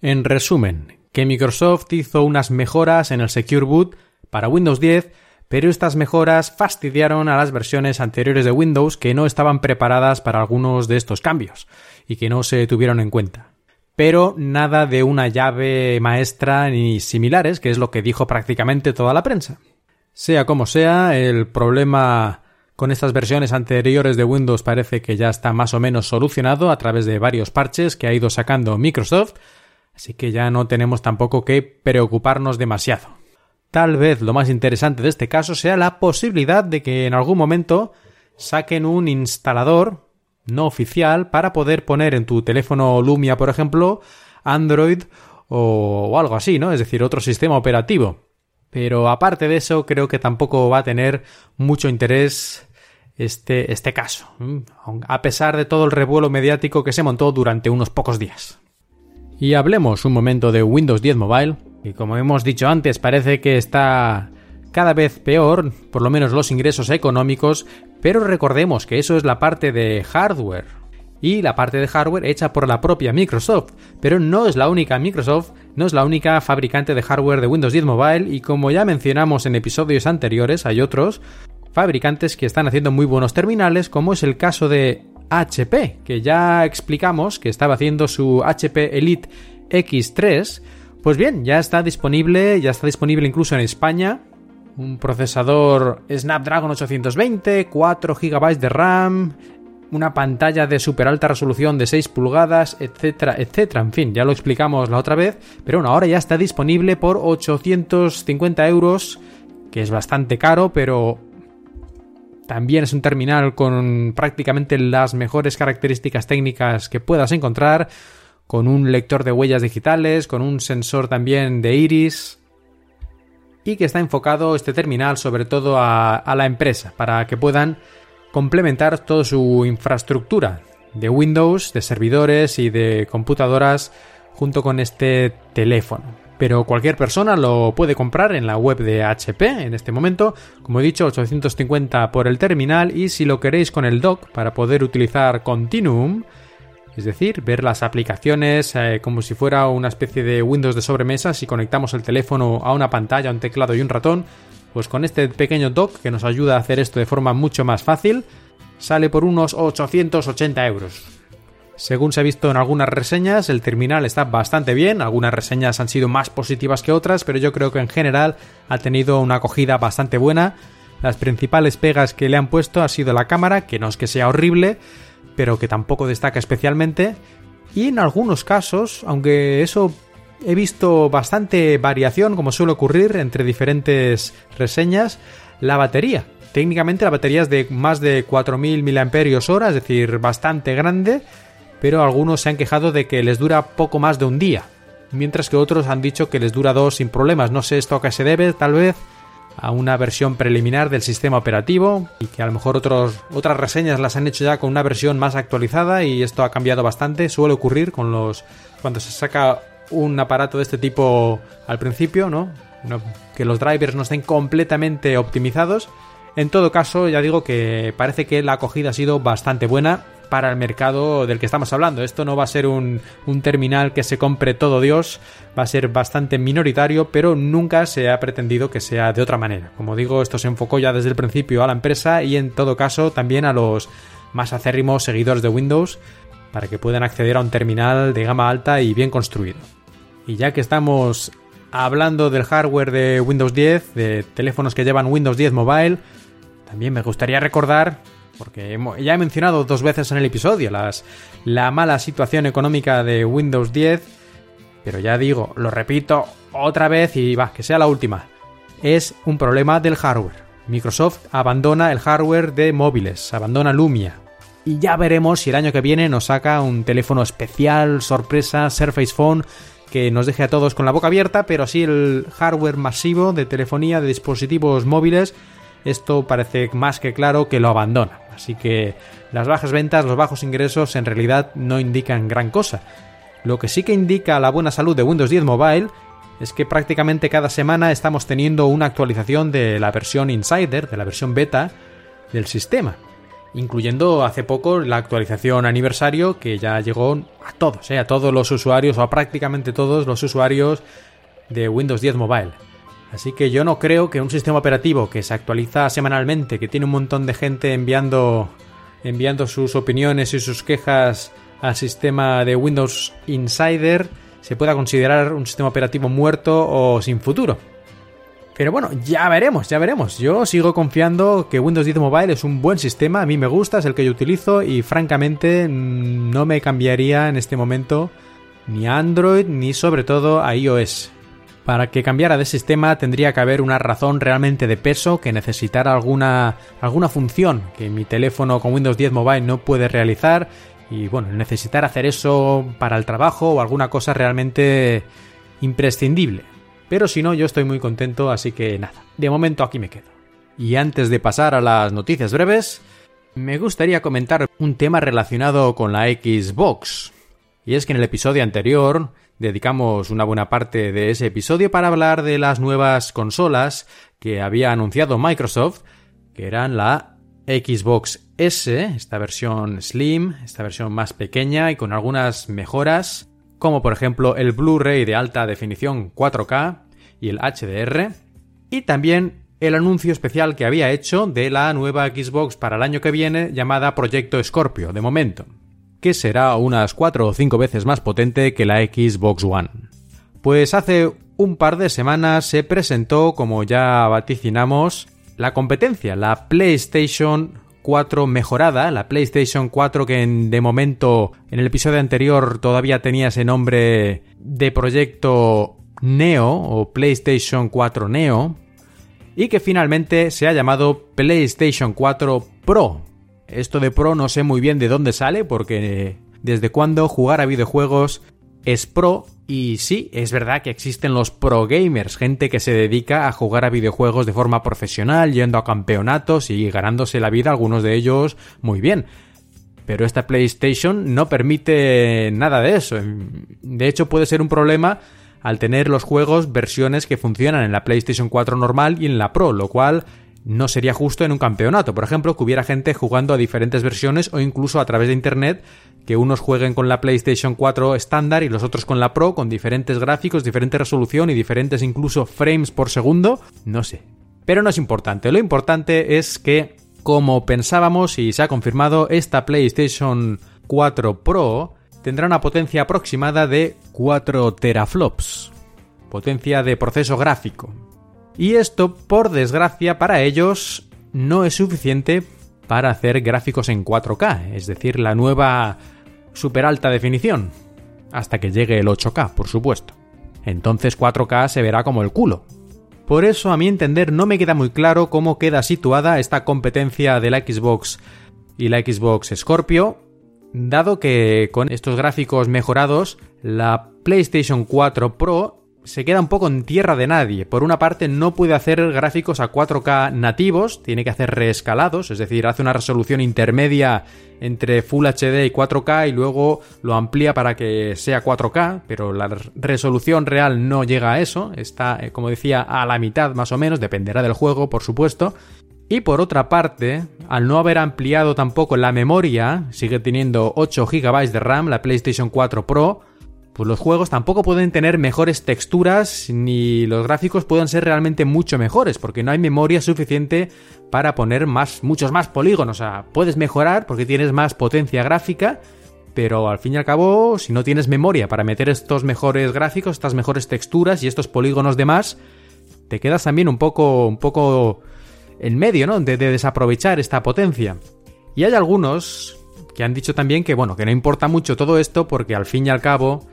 En resumen, que Microsoft hizo unas mejoras en el Secure Boot para Windows 10, pero estas mejoras fastidiaron a las versiones anteriores de Windows que no estaban preparadas para algunos de estos cambios y que no se tuvieron en cuenta. Pero nada de una llave maestra ni similares, que es lo que dijo prácticamente toda la prensa. Sea como sea, el problema con estas versiones anteriores de Windows parece que ya está más o menos solucionado a través de varios parches que ha ido sacando Microsoft, así que ya no tenemos tampoco que preocuparnos demasiado. Tal vez lo más interesante de este caso sea la posibilidad de que en algún momento saquen un instalador no oficial para poder poner en tu teléfono Lumia, por ejemplo, Android o, algo así, ¿no? Es decir, otro sistema operativo. Pero aparte de eso, creo que tampoco va a tener mucho interés este, este caso, a pesar de todo el revuelo mediático que se montó durante unos pocos días. Y hablemos un momento de Windows 10 Mobile, y como hemos dicho antes, parece que está cada vez peor, por lo menos los ingresos económicos, pero recordemos que eso es la parte de hardware. Y la parte de hardware hecha por la propia Microsoft, pero no es la única Microsoft, no es la única fabricante de hardware de Windows 10 Mobile. Y como ya mencionamos en episodios anteriores, hay otros fabricantes que están haciendo muy buenos terminales, como es el caso de HP, que ya explicamos que estaba haciendo su HP Elite X3, pues bien, ya está disponible, ya está disponible incluso en España un procesador Snapdragon 820, 4 GB de RAM, una pantalla de super alta resolución de 6 pulgadas, etcétera, etcétera. En fin, ya lo explicamos la otra vez, pero bueno, ahora ya está disponible por 850 euros, que es bastante caro, pero también es un terminal con prácticamente las mejores características técnicas que puedas encontrar, con un lector de huellas digitales, con un sensor también de iris, y que está enfocado este terminal sobre todo a, la empresa para que puedan complementar toda su infraestructura de Windows, de servidores y de computadoras junto con este teléfono. Pero cualquier persona lo puede comprar en la web de HP en este momento. Como he dicho, 850 por el terminal y si lo queréis con el dock para poder utilizar Continuum, es decir, ver las aplicaciones eh, como si fuera una especie de Windows de sobremesa si conectamos el teléfono a una pantalla, un teclado y un ratón, pues con este pequeño dock que nos ayuda a hacer esto de forma mucho más fácil, sale por unos 880 euros. Según se ha visto en algunas reseñas, el terminal está bastante bien, algunas reseñas han sido más positivas que otras, pero yo creo que en general ha tenido una acogida bastante buena. Las principales pegas que le han puesto ha sido la cámara, que no es que sea horrible, pero que tampoco destaca especialmente. Y en algunos casos, aunque eso he visto bastante variación, como suele ocurrir entre diferentes reseñas, la batería. Técnicamente la batería es de más de 4.000 mAh, es decir, bastante grande, pero algunos se han quejado de que les dura poco más de un día, mientras que otros han dicho que les dura dos sin problemas. No sé esto a qué se debe, tal vez a una versión preliminar del sistema operativo y que a lo mejor otras reseñas las han hecho ya con una versión más actualizada y esto ha cambiado bastante. Suele ocurrir con los cuando se saca un aparato de este tipo al principio, ¿no? que los drivers no estén completamente optimizados. En todo caso, ya digo que parece que la acogida ha sido bastante buena para el mercado del que estamos hablando. Esto no va a ser un, terminal que se compre todo Dios, va a ser bastante minoritario, pero nunca se ha pretendido que sea de otra manera. Como digo, esto se enfocó ya desde el principio a la empresa y en todo caso también a los más acérrimos seguidores de Windows para que puedan acceder a un terminal de gama alta y bien construido. Y ya que estamos hablando del hardware de Windows 10, de teléfonos que llevan Windows 10 Mobile, también me gustaría recordar porque ya he mencionado dos veces en el episodio la mala situación económica de Windows 10, pero ya digo, lo repito otra vez y va, que sea la última. Es un problema del hardware. Microsoft abandona el hardware de móviles, abandona Lumia. Y ya veremos si el año que viene nos saca un teléfono especial, sorpresa, Surface Phone, que nos deje a todos con la boca abierta, pero así el hardware masivo de telefonía, de dispositivos móviles, esto parece más que claro que lo abandona. Así que las bajas ventas, los bajos ingresos en realidad no indican gran cosa. Lo que sí que indica la buena salud de Windows 10 Mobile es que prácticamente cada semana estamos teniendo una actualización de la versión Insider, de la versión beta del sistema, incluyendo hace poco la actualización aniversario que ya llegó a todos, ¿eh? a todos los usuarios o a prácticamente todos los usuarios de Windows 10 Mobile. Así que yo no creo que un sistema operativo que se actualiza semanalmente, que tiene un montón de gente enviando, enviando sus opiniones y sus quejas al sistema de Windows Insider se pueda considerar un sistema operativo muerto o sin futuro. Pero bueno, ya veremos, ya veremos. Yo sigo confiando que Windows 10 Mobile es un buen sistema, a mí me gusta, es el que yo utilizo y francamente no me cambiaría en este momento ni a Android ni sobre todo a iOS. Para que cambiara de sistema tendría que haber una razón realmente de peso que necesitara alguna, alguna función que mi teléfono con Windows 10 Mobile no puede realizar y bueno, necesitar hacer eso para el trabajo o alguna cosa realmente imprescindible. Pero si no, yo estoy muy contento, así que nada, de momento aquí me quedo. Y antes de pasar a las noticias breves, me gustaría comentar un tema relacionado con la Xbox. Y es que en el episodio anterior dedicamos una buena parte de ese episodio para hablar de las nuevas consolas que había anunciado Microsoft, que eran la Xbox S, esta versión Slim, esta versión más pequeña y con algunas mejoras, como por ejemplo el Blu-ray de alta definición 4K y el HDR, y también el anuncio especial que había hecho de la nueva Xbox para el año que viene llamada Proyecto Scorpio, de momento, que será unas 4 o 5 veces más potente que la Xbox One. Pues hace un par de semanas se presentó, como ya vaticinamos, la competencia, la PlayStation 4 mejorada, la PlayStation 4 que de momento en el episodio anterior todavía tenía ese nombre de proyecto Neo o PlayStation 4 Neo y que finalmente se ha llamado PlayStation 4 Pro. Esto de Pro no sé muy bien de dónde sale porque desde cuándo jugar a videojuegos es pro y sí, es verdad que existen los pro gamers, gente que se dedica a jugar a videojuegos de forma profesional, yendo a campeonatos y ganándose la vida, algunos de ellos muy bien. Pero esta PlayStation no permite nada de eso. De hecho, puede ser un problema al tener los juegos versiones que funcionan en la PlayStation 4 normal y en la Pro, lo cual no sería justo en un campeonato. Por ejemplo, que hubiera gente jugando a diferentes versiones o incluso a través de Internet que unos jueguen con la PlayStation 4 estándar y los otros con la Pro, con diferentes gráficos, diferente resolución y diferentes incluso frames por segundo. No sé. Pero no es importante. Lo importante es que, como pensábamos y se ha confirmado, esta PlayStation 4 Pro tendrá una potencia aproximada de 4 teraflops. Potencia de proceso gráfico. Y esto, por desgracia, para ellos no es suficiente para hacer gráficos en 4K, es decir, la nueva super alta definición, hasta que llegue el 8K, por supuesto. Entonces 4K se verá como el culo. Por eso, a mi entender, no me queda muy claro cómo queda situada esta competencia de la Xbox y la Xbox Scorpio, dado que con estos gráficos mejorados, la PlayStation 4 Pro se queda un poco en tierra de nadie. Por una parte, no puede hacer gráficos a 4K nativos, tiene que hacer reescalados, es decir, hace una resolución intermedia entre Full HD y 4K y luego lo amplía para que sea 4K, pero la resolución real no llega a eso, está, eh, como decía, a la mitad más o menos, dependerá del juego, por supuesto. Y por otra parte, al no haber ampliado tampoco la memoria, sigue teniendo 8 GB de RAM la PlayStation 4 Pro, pues los juegos tampoco pueden tener mejores texturas ni los gráficos pueden ser realmente mucho mejores porque no hay memoria suficiente para poner más, muchos más polígonos. O sea, puedes mejorar porque tienes más potencia gráfica, pero al fin y al cabo, si no tienes memoria para meter estos mejores gráficos, estas mejores texturas y estos polígonos de más, te quedas también un poco, un poco en medio, ¿no? De, de desaprovechar esta potencia. Y hay algunos que han dicho también que, bueno, que no importa mucho todo esto porque al fin y al cabo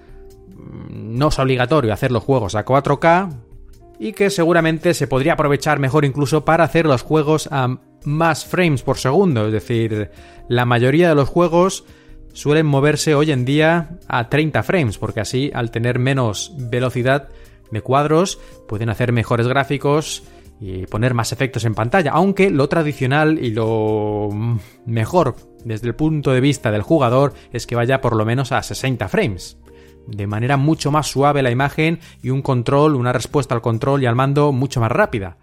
no es obligatorio hacer los juegos a 4K y que seguramente se podría aprovechar mejor incluso para hacer los juegos a más frames por segundo. Es decir, la mayoría de los juegos suelen moverse hoy en día a 30 frames, porque así al tener menos velocidad de cuadros pueden hacer mejores gráficos y poner más efectos en pantalla, aunque lo tradicional y lo mejor desde el punto de vista del jugador es que vaya por lo menos a 60 frames de manera mucho más suave la imagen y un control, una respuesta al control y al mando mucho más rápida.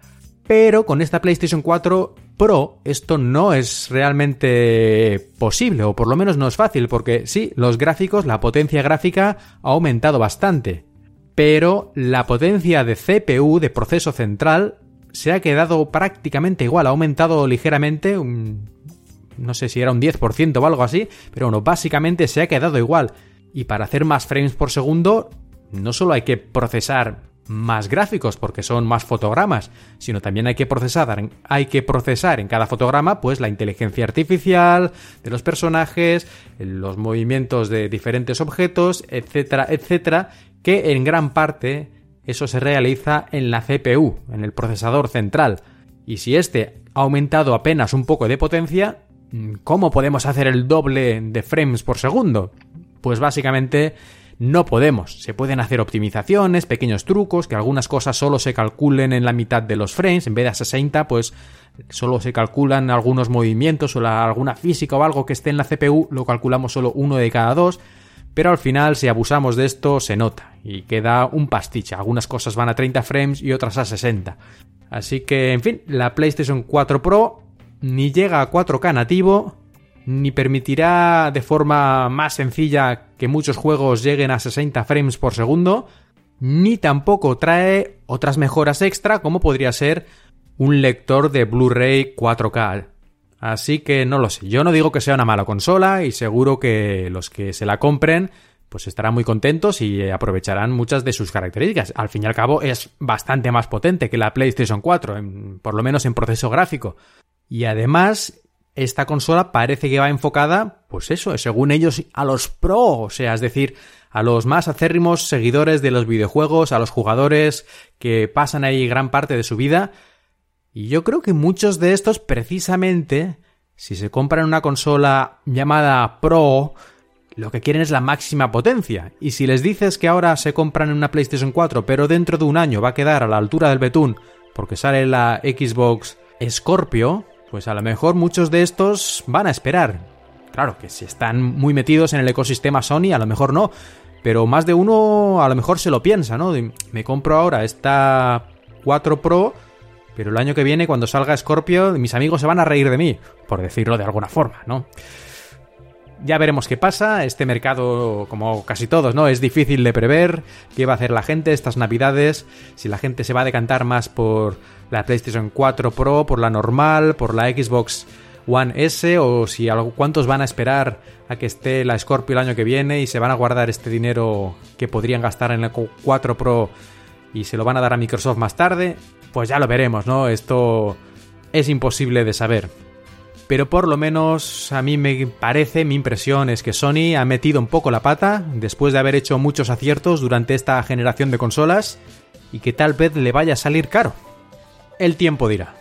Pero con esta PlayStation 4 Pro esto no es realmente posible, o por lo menos no es fácil, porque sí, los gráficos, la potencia gráfica ha aumentado bastante. Pero la potencia de CPU, de proceso central, se ha quedado prácticamente igual, ha aumentado ligeramente, no sé si era un 10% o algo así, pero bueno, básicamente se ha quedado igual. Y para hacer más frames por segundo, no solo hay que procesar más gráficos porque son más fotogramas, sino también hay que procesar, hay que procesar en cada fotograma pues la inteligencia artificial de los personajes, los movimientos de diferentes objetos, etcétera, etcétera, que en gran parte eso se realiza en la CPU, en el procesador central. Y si este ha aumentado apenas un poco de potencia, ¿cómo podemos hacer el doble de frames por segundo? Pues básicamente no podemos. Se pueden hacer optimizaciones, pequeños trucos, que algunas cosas solo se calculen en la mitad de los frames, en vez de a 60, pues solo se calculan algunos movimientos o alguna física o algo que esté en la CPU, lo calculamos solo uno de cada dos. Pero al final, si abusamos de esto, se nota y queda un pastiche. Algunas cosas van a 30 frames y otras a 60. Así que, en fin, la PlayStation 4 Pro ni llega a 4K nativo, ni permitirá de forma más sencilla que muchos juegos lleguen a 60 frames por segundo, ni tampoco trae otras mejoras extra como podría ser un lector de Blu-ray 4K. Así que no lo sé, yo no digo que sea una mala consola y seguro que los que se la compren pues estarán muy contentos y aprovecharán muchas de sus características. Al fin y al cabo es bastante más potente que la PlayStation 4, por lo menos en proceso gráfico. Y además esta consola parece que va enfocada, pues eso, según ellos, a los pro, o sea, es decir, a los más acérrimos seguidores de los videojuegos, a los jugadores que pasan ahí gran parte de su vida. Y yo creo que muchos de estos, precisamente, si se compran una consola llamada Pro, lo que quieren es la máxima potencia. Y si les dices que ahora se compran una PlayStation 4, pero dentro de un año va a quedar a la altura del betún porque sale la Xbox Scorpio, pues a lo mejor muchos de estos van a esperar. Claro que si están muy metidos en el ecosistema Sony, a lo mejor no. Pero más de uno a lo mejor se lo piensa, ¿no? Me compro ahora esta 4 Pro, pero el año que viene, cuando salga Scorpio, mis amigos se van a reír de mí, por decirlo de alguna forma, ¿no? Ya veremos qué pasa. Este mercado, como casi todos, ¿no? Es difícil de prever qué va a hacer la gente estas navidades. Si la gente se va a decantar más por la PlayStation 4 Pro, por la normal, por la Xbox One S, o si cuántos van a esperar a que esté la Scorpio el año que viene y se van a guardar este dinero que podrían gastar en la 4 Pro y se lo van a dar a Microsoft más tarde. Pues ya lo veremos, ¿no? Esto es imposible de saber pero por lo menos a mí me parece, mi impresión es que Sony ha metido un poco la pata después de haber hecho muchos aciertos durante esta generación de consolas y que tal vez le vaya a salir caro. El tiempo dirá.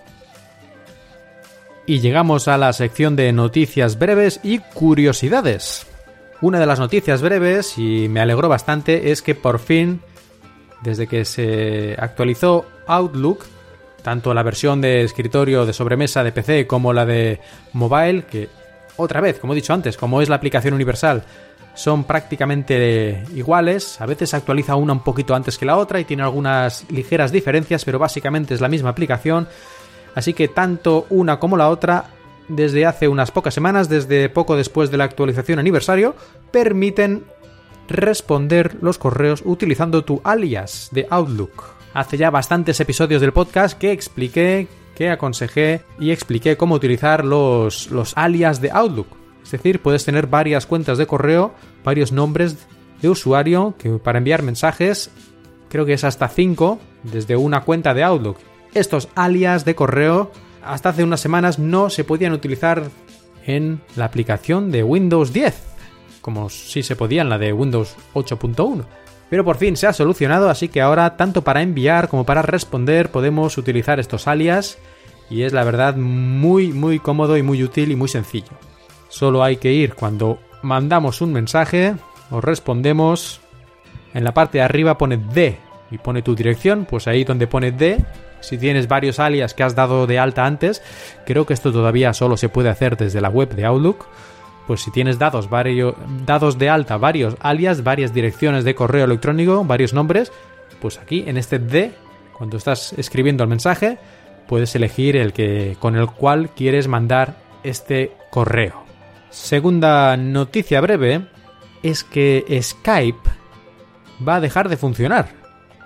Y llegamos a la sección de noticias breves y curiosidades. Una de las noticias breves, y me alegró bastante, es que por fin, desde que se actualizó Outlook, tanto la versión de escritorio de sobremesa de PC como la de mobile, que otra vez, como he dicho antes, como es la aplicación universal, son prácticamente iguales, a veces se actualiza una un poquito antes que la otra y tiene algunas ligeras diferencias, pero básicamente es la misma aplicación, así que tanto una como la otra, desde hace unas pocas semanas, desde poco después de la actualización aniversario, permiten responder los correos utilizando tu alias de Outlook hace ya bastantes episodios del podcast que expliqué, que aconsejé y expliqué cómo utilizar los, los alias de Outlook. Es decir, puedes tener varias cuentas de correo, varios nombres de usuario que para enviar mensajes, creo que es hasta 5 desde una cuenta de Outlook. Estos alias de correo hasta hace unas semanas no se podían utilizar en la aplicación de Windows 10, como si se podía en la de Windows 8.1. Pero por fin se ha solucionado, así que ahora tanto para enviar como para responder podemos utilizar estos alias y es la verdad muy muy cómodo y muy útil y muy sencillo. Solo hay que ir cuando mandamos un mensaje o respondemos, en la parte de arriba pone D y pone tu dirección, pues ahí donde pone D, si tienes varios alias que has dado de alta antes, creo que esto todavía solo se puede hacer desde la web de Outlook pues si tienes dados, varios, dados de alta, varios alias, varias direcciones de correo electrónico, varios nombres, pues aquí en este D, cuando estás escribiendo el mensaje, puedes elegir el que con el cual quieres mandar este correo. Segunda noticia breve es que Skype va a dejar de funcionar.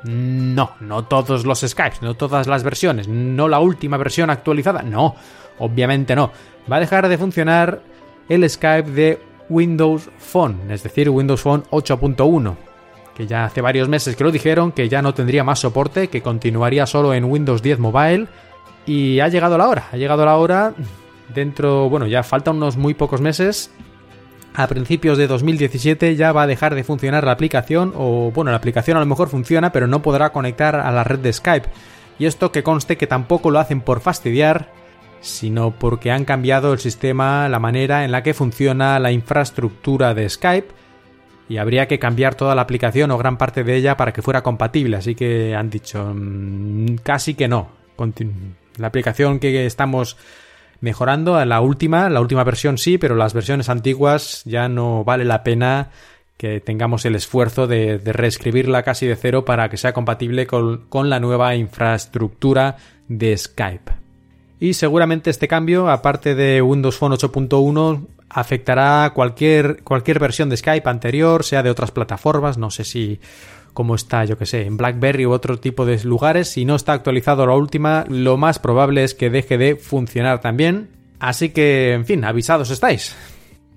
No, no todos los Skypes, no todas las versiones, no la última versión actualizada, no, obviamente no. Va a dejar de funcionar el Skype de Windows Phone, es decir, Windows Phone 8.1, que ya hace varios meses que lo dijeron, que ya no tendría más soporte, que continuaría solo en Windows 10 Mobile, y ha llegado la hora, ha llegado la hora dentro, bueno, ya faltan unos muy pocos meses. A principios de 2017 ya va a dejar de funcionar la aplicación o bueno, la aplicación a lo mejor funciona pero no podrá conectar a la red de Skype. Y esto que conste que tampoco lo hacen por fastidiar, sino porque han cambiado el sistema, la manera en la que funciona la infraestructura de Skype y habría que cambiar toda la aplicación o gran parte de ella para que fuera compatible. Así que han dicho mm, casi que no. La aplicación que estamos mejorando la última, la última versión sí, pero las versiones antiguas ya no vale la pena que tengamos el esfuerzo de, reescribirla casi de cero para que sea compatible con la nueva infraestructura de Skype. Y seguramente este cambio, aparte de Windows Phone 8.1, afectará cualquier, cualquier versión de Skype anterior, sea de otras plataformas, no sé si como está, yo que sé, en BlackBerry u otro tipo de lugares. Si no está actualizado la última, lo más probable es que deje de funcionar también. Así que, en fin, avisados estáis.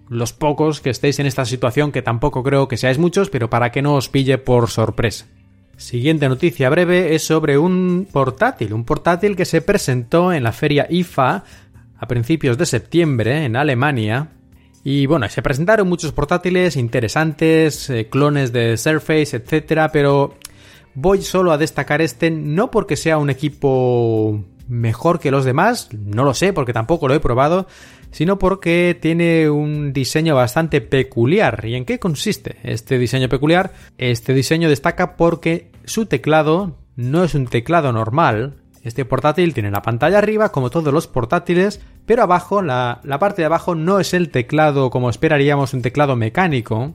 Los pocos que estéis en esta situación, que tampoco creo que seáis muchos, pero para que no os pille por sorpresa. Siguiente noticia breve es sobre un portátil, un portátil que se presentó en la feria IFA a principios de septiembre en Alemania. Y bueno, se presentaron muchos portátiles interesantes, eh, clones de Surface, etcétera, pero voy solo a destacar este no porque sea un equipo mejor que los demás, no lo sé porque tampoco lo he probado, sino porque tiene un diseño bastante peculiar. ¿Y en qué consiste este diseño peculiar? Este diseño destaca porque su teclado no es un teclado normal, este portátil tiene la pantalla arriba, como todos los portátiles, pero abajo, la, parte de abajo no es el teclado como esperaríamos un teclado mecánico,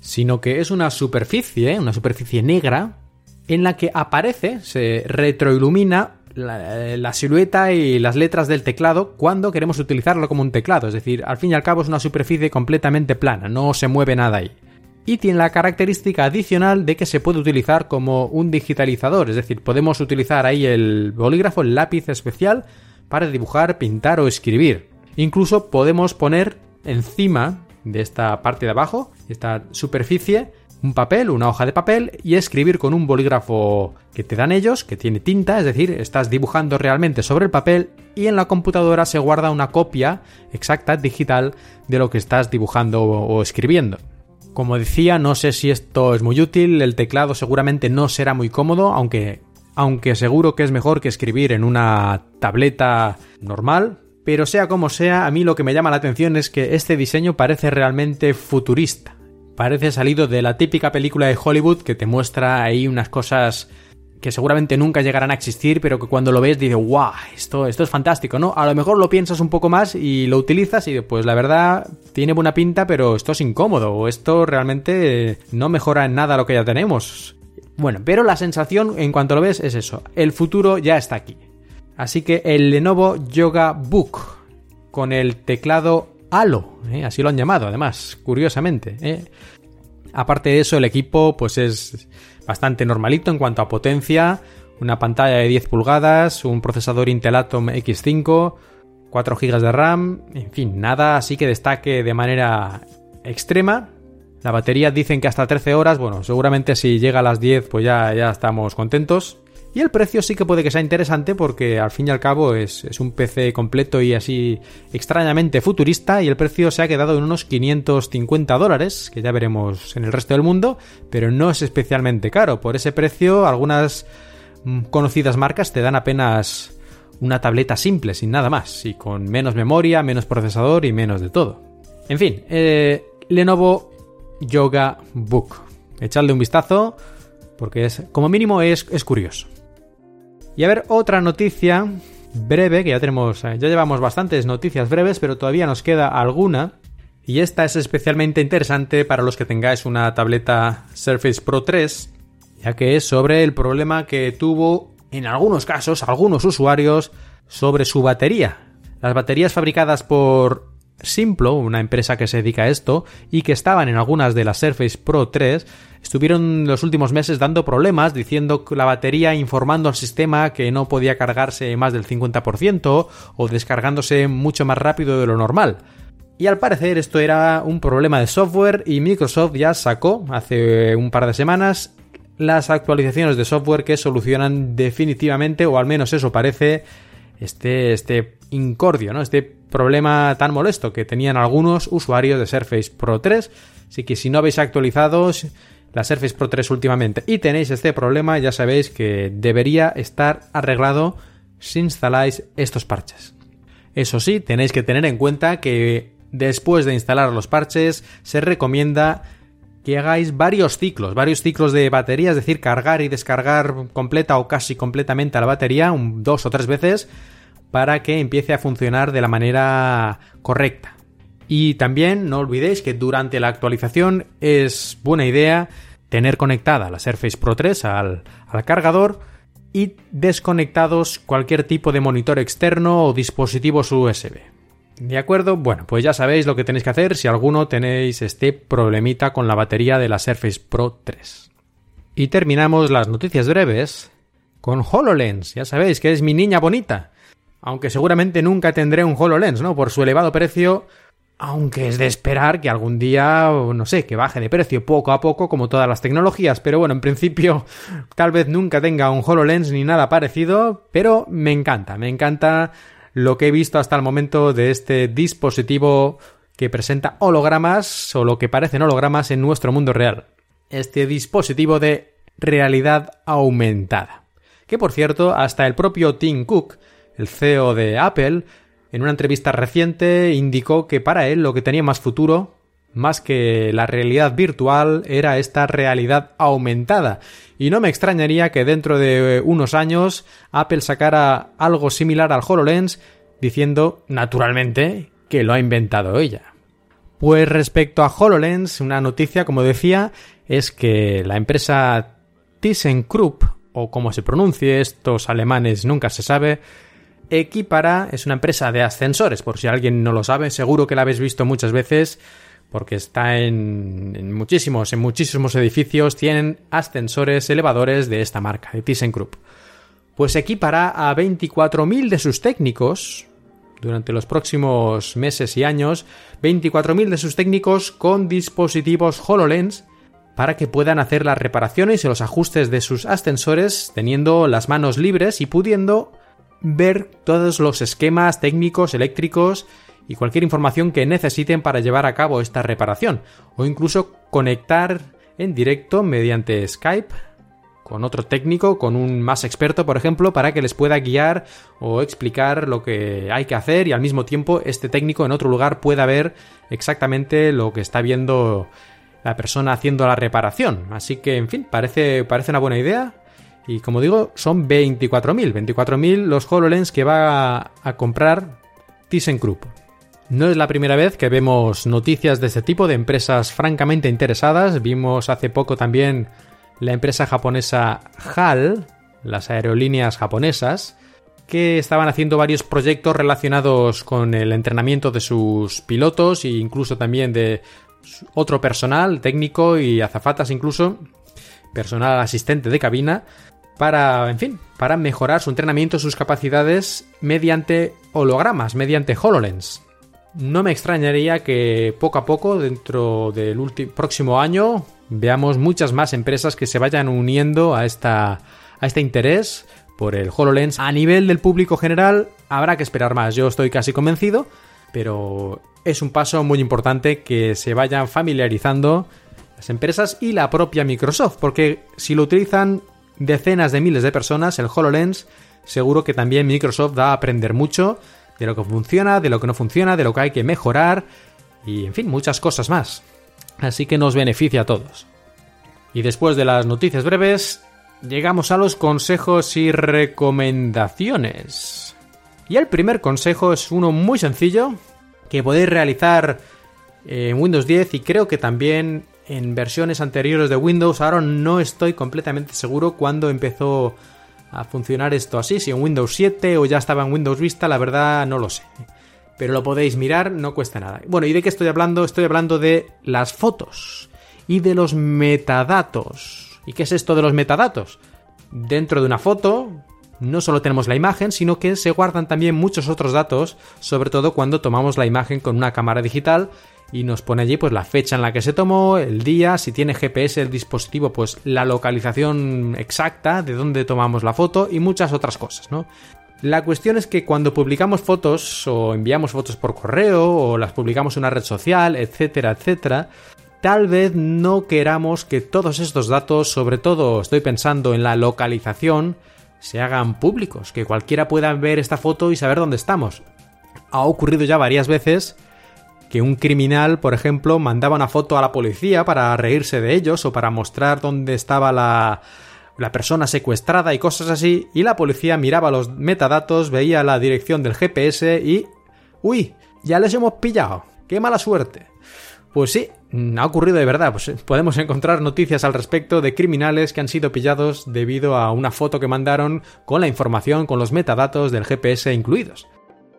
sino que es una superficie, una superficie negra, en la que aparece, se retroilumina la, la, silueta y las letras del teclado cuando queremos utilizarlo como un teclado. Es decir, al fin y al cabo es una superficie completamente plana, no se mueve nada ahí y tiene la característica adicional de que se puede utilizar como un digitalizador, es decir, podemos utilizar ahí el bolígrafo, el lápiz especial para dibujar, pintar o escribir. Incluso podemos poner encima de esta parte de abajo, esta superficie, un papel, una hoja de papel y escribir con un bolígrafo que te dan ellos, que tiene tinta, es decir, estás dibujando realmente sobre el papel y en la computadora se guarda una copia exacta digital de lo que estás dibujando o escribiendo. Como decía, no sé si esto es muy útil, el teclado seguramente no será muy cómodo, aunque, aunque seguro que es mejor que escribir en una tableta normal, pero sea como sea, a mí lo que me llama la atención es que este diseño parece realmente futurista. Parece salido de la típica película de Hollywood que te muestra ahí unas cosas que seguramente nunca llegarán a existir, pero que cuando lo ves dices, guau, esto, esto es fantástico, ¿no? A lo mejor lo piensas un poco más y lo utilizas y pues la verdad tiene buena pinta, pero esto es incómodo, o esto realmente no mejora en nada lo que ya tenemos. Bueno, pero la sensación en cuanto lo ves es eso, el futuro ya está aquí. Así que el Lenovo Yoga Book, con el teclado Halo, ¿eh? así lo han llamado además, curiosamente. ¿eh? Aparte de eso, el equipo pues es bastante normalito en cuanto a potencia, una pantalla de 10 pulgadas, un procesador Intel Atom X5, 4 GB de RAM, en fin, nada así que destaque de manera extrema. La batería dicen que hasta 13 horas, bueno, seguramente si llega a las 10 pues ya, ya estamos contentos. Y el precio sí que puede que sea interesante porque al fin y al cabo es, un PC completo y así extrañamente futurista y el precio se ha quedado en unos 550 dólares, que ya veremos en el resto del mundo, pero no es especialmente caro. Por ese precio algunas mm, conocidas marcas te dan apenas una tableta simple, sin nada más, y con menos memoria, menos procesador y menos de todo. En fin, eh, Lenovo Yoga Book. Echadle un vistazo porque es, como mínimo es, es curioso. Y a ver, otra noticia breve, que ya tenemos, eh, ya llevamos bastantes noticias breves, pero todavía nos queda alguna. Y esta es especialmente interesante para los que tengáis una tableta Surface Pro 3, ya que es sobre el problema que tuvo en algunos casos algunos usuarios sobre su batería. Las baterías fabricadas por Simplo, una empresa que se dedica a esto y que estaban en algunas de las Surface Pro 3, estuvieron los últimos meses dando problemas diciendo que la batería informando al sistema que no podía cargarse más del 50% o descargándose mucho más rápido de lo normal. Y al parecer esto era un problema de software y Microsoft ya sacó hace un par de semanas las actualizaciones de software que solucionan definitivamente, o al menos eso parece, este, este incordio, ¿no? Este problema tan molesto que tenían algunos usuarios de Surface Pro 3. Así que si no habéis actualizado la Surface Pro 3 últimamente y tenéis este problema, ya sabéis que debería estar arreglado si instaláis estos parches. Eso sí, tenéis que tener en cuenta que después de instalar los parches se recomienda que hagáis varios ciclos, varios ciclos de batería, es decir, cargar y descargar completa o casi completamente a la batería un, dos o tres veces para que empiece a funcionar de la manera correcta. Y también no olvidéis que durante la actualización es buena idea tener conectada la Surface Pro 3 al, al cargador y desconectados cualquier tipo de monitor externo o dispositivos USB. ¿De acuerdo? Bueno, pues ya sabéis lo que tenéis que hacer si alguno tenéis este problemita con la batería de la Surface Pro 3. Y terminamos las noticias breves con HoloLens. Ya sabéis que es mi niña bonita. Aunque seguramente nunca tendré un HoloLens, ¿no? Por su elevado precio, aunque es de esperar que algún día, no sé, que baje de precio poco a poco como todas las tecnologías, pero bueno, en principio (laughs) tal vez nunca tenga un HoloLens ni nada parecido, pero me encanta, me encanta lo que he visto hasta el momento de este dispositivo que presenta hologramas o lo que parecen hologramas en nuestro mundo real. Este dispositivo de realidad aumentada. Que por cierto, hasta el propio Tim Cook, el CEO de Apple, en una entrevista reciente indicó que para él lo que tenía más futuro, más que la realidad virtual, era esta realidad aumentada. Y no me extrañaría que dentro de unos años Apple sacara algo similar al HoloLens, diciendo, naturalmente, que lo ha inventado ella. Pues respecto a HoloLens, una noticia, como decía, es que la empresa ThyssenKrupp, o como se pronuncie estos alemanes nunca se sabe, equipará, es una empresa de ascensores, por si alguien no lo sabe, seguro que la habéis visto muchas veces, porque está en, muchísimos, en muchísimos edificios, tienen ascensores elevadores de esta marca, de ThyssenKrupp. Pues equipará a 24.000 de sus técnicos, durante los próximos meses y años, 24.000 de sus técnicos con dispositivos HoloLens para que puedan hacer las reparaciones y los ajustes de sus ascensores teniendo las manos libres y pudiendo ver todos los esquemas técnicos, eléctricos y cualquier información que necesiten para llevar a cabo esta reparación o incluso conectar en directo mediante Skype con otro técnico, con un más experto, por ejemplo, para que les pueda guiar o explicar lo que hay que hacer y al mismo tiempo este técnico en otro lugar pueda ver exactamente lo que está viendo la persona haciendo la reparación. Así que, en fin, parece, parece una buena idea. Y como digo, son 24.000, 24.000 los HoloLens que va a, a comprar ThyssenKrupp. No es la primera vez que vemos noticias de este tipo de empresas francamente interesadas. Vimos hace poco también la empresa japonesa HAL, las aerolíneas japonesas, que estaban haciendo varios proyectos relacionados con el entrenamiento de sus pilotos e incluso también de otro personal técnico y azafatas incluso, personal asistente de cabina, para, en fin, para mejorar su entrenamiento, sus capacidades mediante hologramas, mediante HoloLens. No me extrañaría que poco a poco, dentro del próximo año, veamos muchas más empresas que se vayan uniendo a, esta, a este interés por el HoloLens. A nivel del público general, habrá que esperar más. Yo estoy casi convencido, pero es un paso muy importante que se vayan familiarizando las empresas y la propia Microsoft, porque si lo utilizan decenas de miles de personas, el HoloLens, seguro que también Microsoft va a aprender mucho de lo que funciona, de lo que no funciona, de lo que hay que mejorar y, en fin, muchas cosas más. Así que nos beneficia a todos. Y después de las noticias breves, llegamos a los consejos y recomendaciones. Y el primer consejo es uno muy sencillo que podéis realizar en Windows 10 y creo que también en versiones anteriores de Windows. Ahora no estoy completamente seguro cuándo empezó a funcionar esto así, si en Windows 7 o ya estaba en Windows Vista, la verdad no lo sé. pero lo podéis mirar, no cuesta nada. Bueno, ¿y de qué estoy hablando? Estoy hablando de las fotos y de los metadatos. ¿Y qué es esto de los metadatos? Dentro de una foto no solo tenemos la imagen, sino que se guardan también muchos otros datos, sobre todo cuando tomamos la imagen con una cámara digital y nos pone allí pues la fecha en la que se tomó, el día, si tiene GPS el dispositivo, pues la localización exacta de dónde tomamos la foto y muchas otras cosas, ¿no? La cuestión es que cuando publicamos fotos o enviamos fotos por correo o las publicamos en una red social, etcétera, etcétera, tal vez no queramos que todos estos datos, sobre todo estoy pensando en la localización, se hagan públicos, que cualquiera pueda ver esta foto y saber dónde estamos. Ha ocurrido ya varias veces que un criminal, por ejemplo, mandaba una foto a la policía para reírse de ellos o para mostrar dónde estaba la, la persona secuestrada y cosas así, y la policía miraba los metadatos, veía la dirección del GPS y... ¡Uy! Ya les hemos pillado. ¡Qué mala suerte! Pues sí, ha ocurrido de verdad. Pues podemos encontrar noticias al respecto de criminales que han sido pillados debido a una foto que mandaron con la información, con los metadatos del GPS incluidos.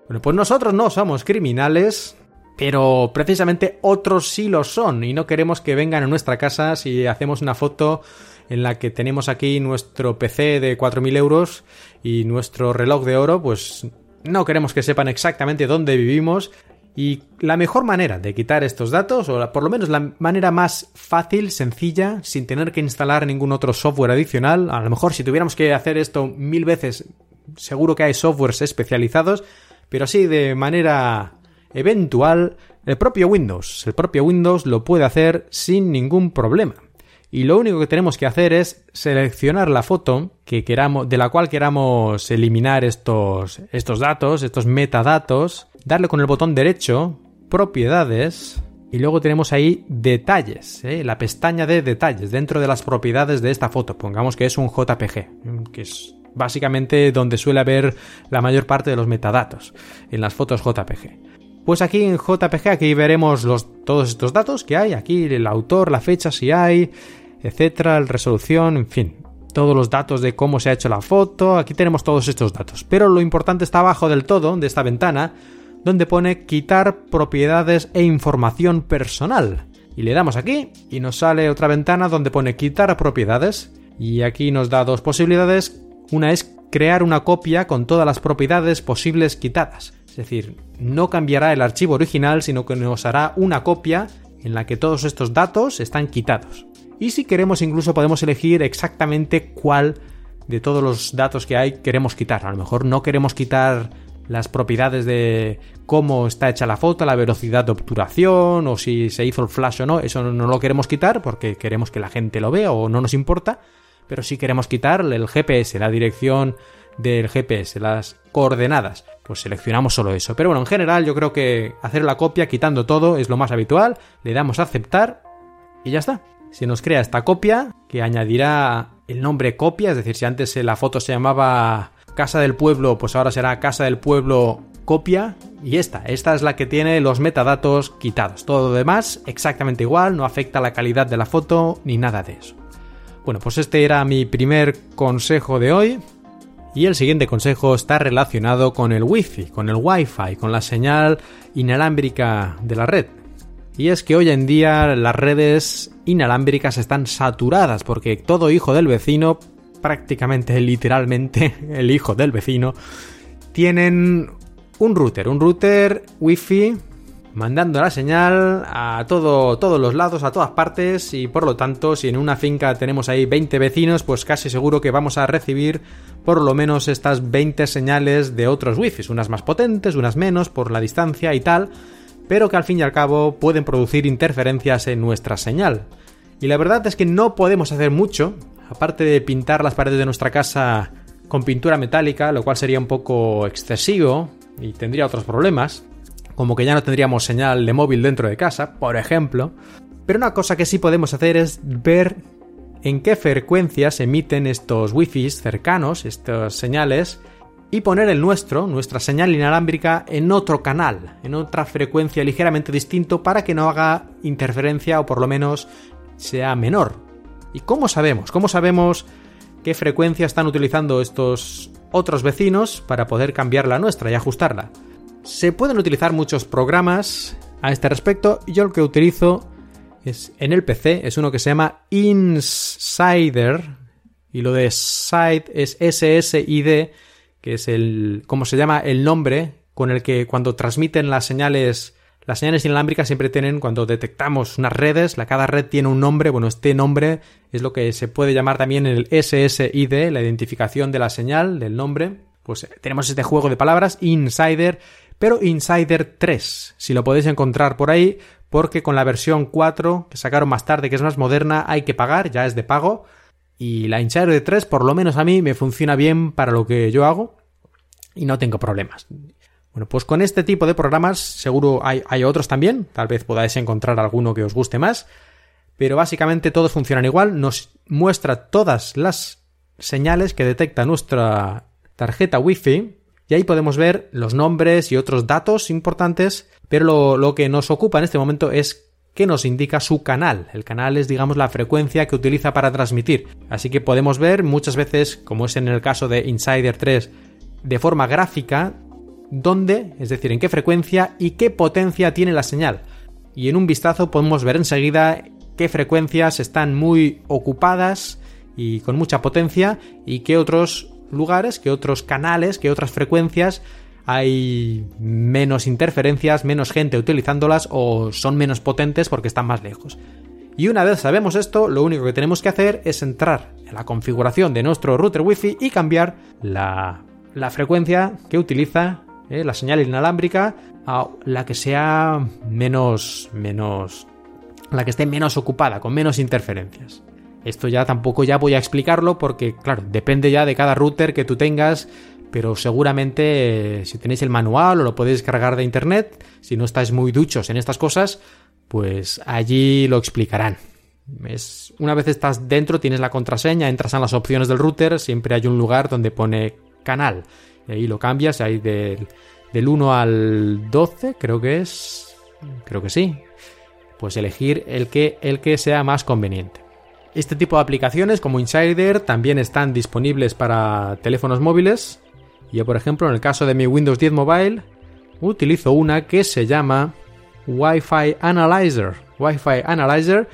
Bueno, pues nosotros no somos criminales, pero precisamente otros sí lo son y no queremos que vengan a nuestra casa si hacemos una foto en la que tenemos aquí nuestro PC de 4.000 euros y nuestro reloj de oro, pues no queremos que sepan exactamente dónde vivimos. Y la mejor manera de quitar estos datos, o por lo menos la manera más fácil, sencilla, sin tener que instalar ningún otro software adicional, a lo mejor si tuviéramos que hacer esto mil veces, seguro que hay softwares especializados, pero así de manera eventual, el propio Windows, el propio Windows lo puede hacer sin ningún problema y lo único que tenemos que hacer es seleccionar la foto que queramos, de la cual queramos eliminar estos, estos datos, estos metadatos, darle con el botón derecho, propiedades, y luego tenemos ahí detalles, ¿eh? la pestaña de detalles dentro de las propiedades de esta foto. Pongamos que es un JPG, que es básicamente donde suele haber la mayor parte de los metadatos en las fotos JPG. Pues aquí en JPG aquí veremos los, todos estos datos que hay, aquí el autor, la fecha si hay, etcétera, la resolución, en fin, todos los datos de cómo se ha hecho la foto, aquí tenemos todos estos datos. Pero lo importante está abajo del todo de esta ventana, donde pone quitar propiedades e información personal. Y le damos aquí y nos sale otra ventana donde pone quitar propiedades. Y aquí nos da dos posibilidades. Una es crear una copia con todas las propiedades posibles quitadas. Es decir, no cambiará el archivo original, sino que nos hará una copia en la que todos estos datos están quitados. Y si queremos incluso podemos elegir exactamente cuál de todos los datos que hay queremos quitar. A lo mejor no queremos quitar las propiedades de cómo está hecha la foto, la velocidad de obturación o si se hizo el flash o no, eso no lo queremos quitar porque queremos que la gente lo vea o no nos importa, pero sí queremos quitar el GPS, la dirección del GPS, las coordenadas. Pues seleccionamos solo eso. Pero bueno, en general yo creo que hacer la copia quitando todo es lo más habitual. Le damos a aceptar y ya está se nos crea esta copia que añadirá el nombre copia, es decir, si antes la foto se llamaba Casa del Pueblo, pues ahora será Casa del Pueblo copia y esta, esta es la que tiene los metadatos quitados. Todo lo demás exactamente igual, no afecta la calidad de la foto ni nada de eso. Bueno, pues este era mi primer consejo de hoy. Y el siguiente consejo está relacionado con el Wi-Fi, con el Wi-Fi, con la señal inalámbrica de la red. Y es que hoy en día las redes inalámbricas están saturadas porque todo hijo del vecino, prácticamente literalmente (laughs) el hijo del vecino, tienen un router, un router wifi mandando la señal a todo, todos los lados, a todas partes y por lo tanto si en una finca tenemos ahí 20 vecinos pues casi seguro que vamos a recibir por lo menos estas 20 señales de otros wifis, unas más potentes, unas menos por la distancia y tal pero que al fin y al cabo pueden producir interferencias en nuestra señal. Y la verdad es que no podemos hacer mucho, aparte de pintar las paredes de nuestra casa con pintura metálica, lo cual sería un poco excesivo y tendría otros problemas, como que ya no tendríamos señal de móvil dentro de casa, por ejemplo. Pero una cosa que sí podemos hacer es ver en qué frecuencias emiten estos wifi cercanos, estas señales, y poner el nuestro, nuestra señal inalámbrica, en otro canal, en otra frecuencia ligeramente distinto para que no haga interferencia o por lo menos sea menor. ¿Y cómo sabemos? ¿Cómo sabemos qué frecuencia están utilizando estos otros vecinos para poder cambiar la nuestra y ajustarla? Se pueden utilizar muchos programas a este respecto. Yo el que utilizo es en el PC, es uno que se llama Insider. Y lo de Side es SSID, que es el. como se llama el nombre con el que cuando transmiten las señales. Las señales inalámbricas siempre tienen, cuando detectamos unas redes, la, cada red tiene un nombre. Bueno, este nombre es lo que se puede llamar también el SSID, la identificación de la señal, del nombre. Pues tenemos este juego de palabras, Insider, pero Insider 3, si lo podéis encontrar por ahí, porque con la versión 4 que sacaron más tarde, que es más moderna, hay que pagar, ya es de pago. Y la Insider 3, por lo menos a mí, me funciona bien para lo que yo hago y no tengo problemas. Bueno, pues con este tipo de programas seguro hay, hay otros también, tal vez podáis encontrar alguno que os guste más, pero básicamente todos funcionan igual, nos muestra todas las señales que detecta nuestra tarjeta Wi-Fi y ahí podemos ver los nombres y otros datos importantes, pero lo, que nos ocupa en este momento es que nos indica su canal. El canal es, digamos, la frecuencia que utiliza para transmitir. Así que podemos ver muchas veces, como es en el caso de Insider 3, de forma gráfica, dónde, es decir, en qué frecuencia y qué potencia tiene la señal. Y en un vistazo podemos ver enseguida qué frecuencias están muy ocupadas y con mucha potencia y qué otros lugares, que otros canales, que otras frecuencias hay menos interferencias, menos gente utilizándolas o son menos potentes porque están más lejos. Y una vez sabemos esto, lo único que tenemos que hacer es entrar en la configuración de nuestro router Wi-Fi y cambiar la, frecuencia que utiliza eh, la señal inalámbrica a la que sea menos menos la que esté menos ocupada, con menos interferencias. Esto ya tampoco ya voy a explicarlo porque, claro, depende ya de cada router que tú tengas, pero seguramente eh, si tenéis el manual o lo podéis cargar de internet, si no estáis muy duchos en estas cosas, pues allí lo explicarán. Es, una vez estás dentro, tienes la contraseña, entras en las opciones del router, siempre hay un lugar donde pone canal. Y ahí lo cambias, ahí del, del 1 al 12, creo que es. Creo que sí. Pues elegir el que, el que sea más conveniente. Este tipo de aplicaciones como Insider también están disponibles para teléfonos móviles. Yo, por ejemplo, en el caso de mi Windows 10 Mobile, utilizo una que se llama Wi-Fi Analyzer. Wi-Fi Analyzer,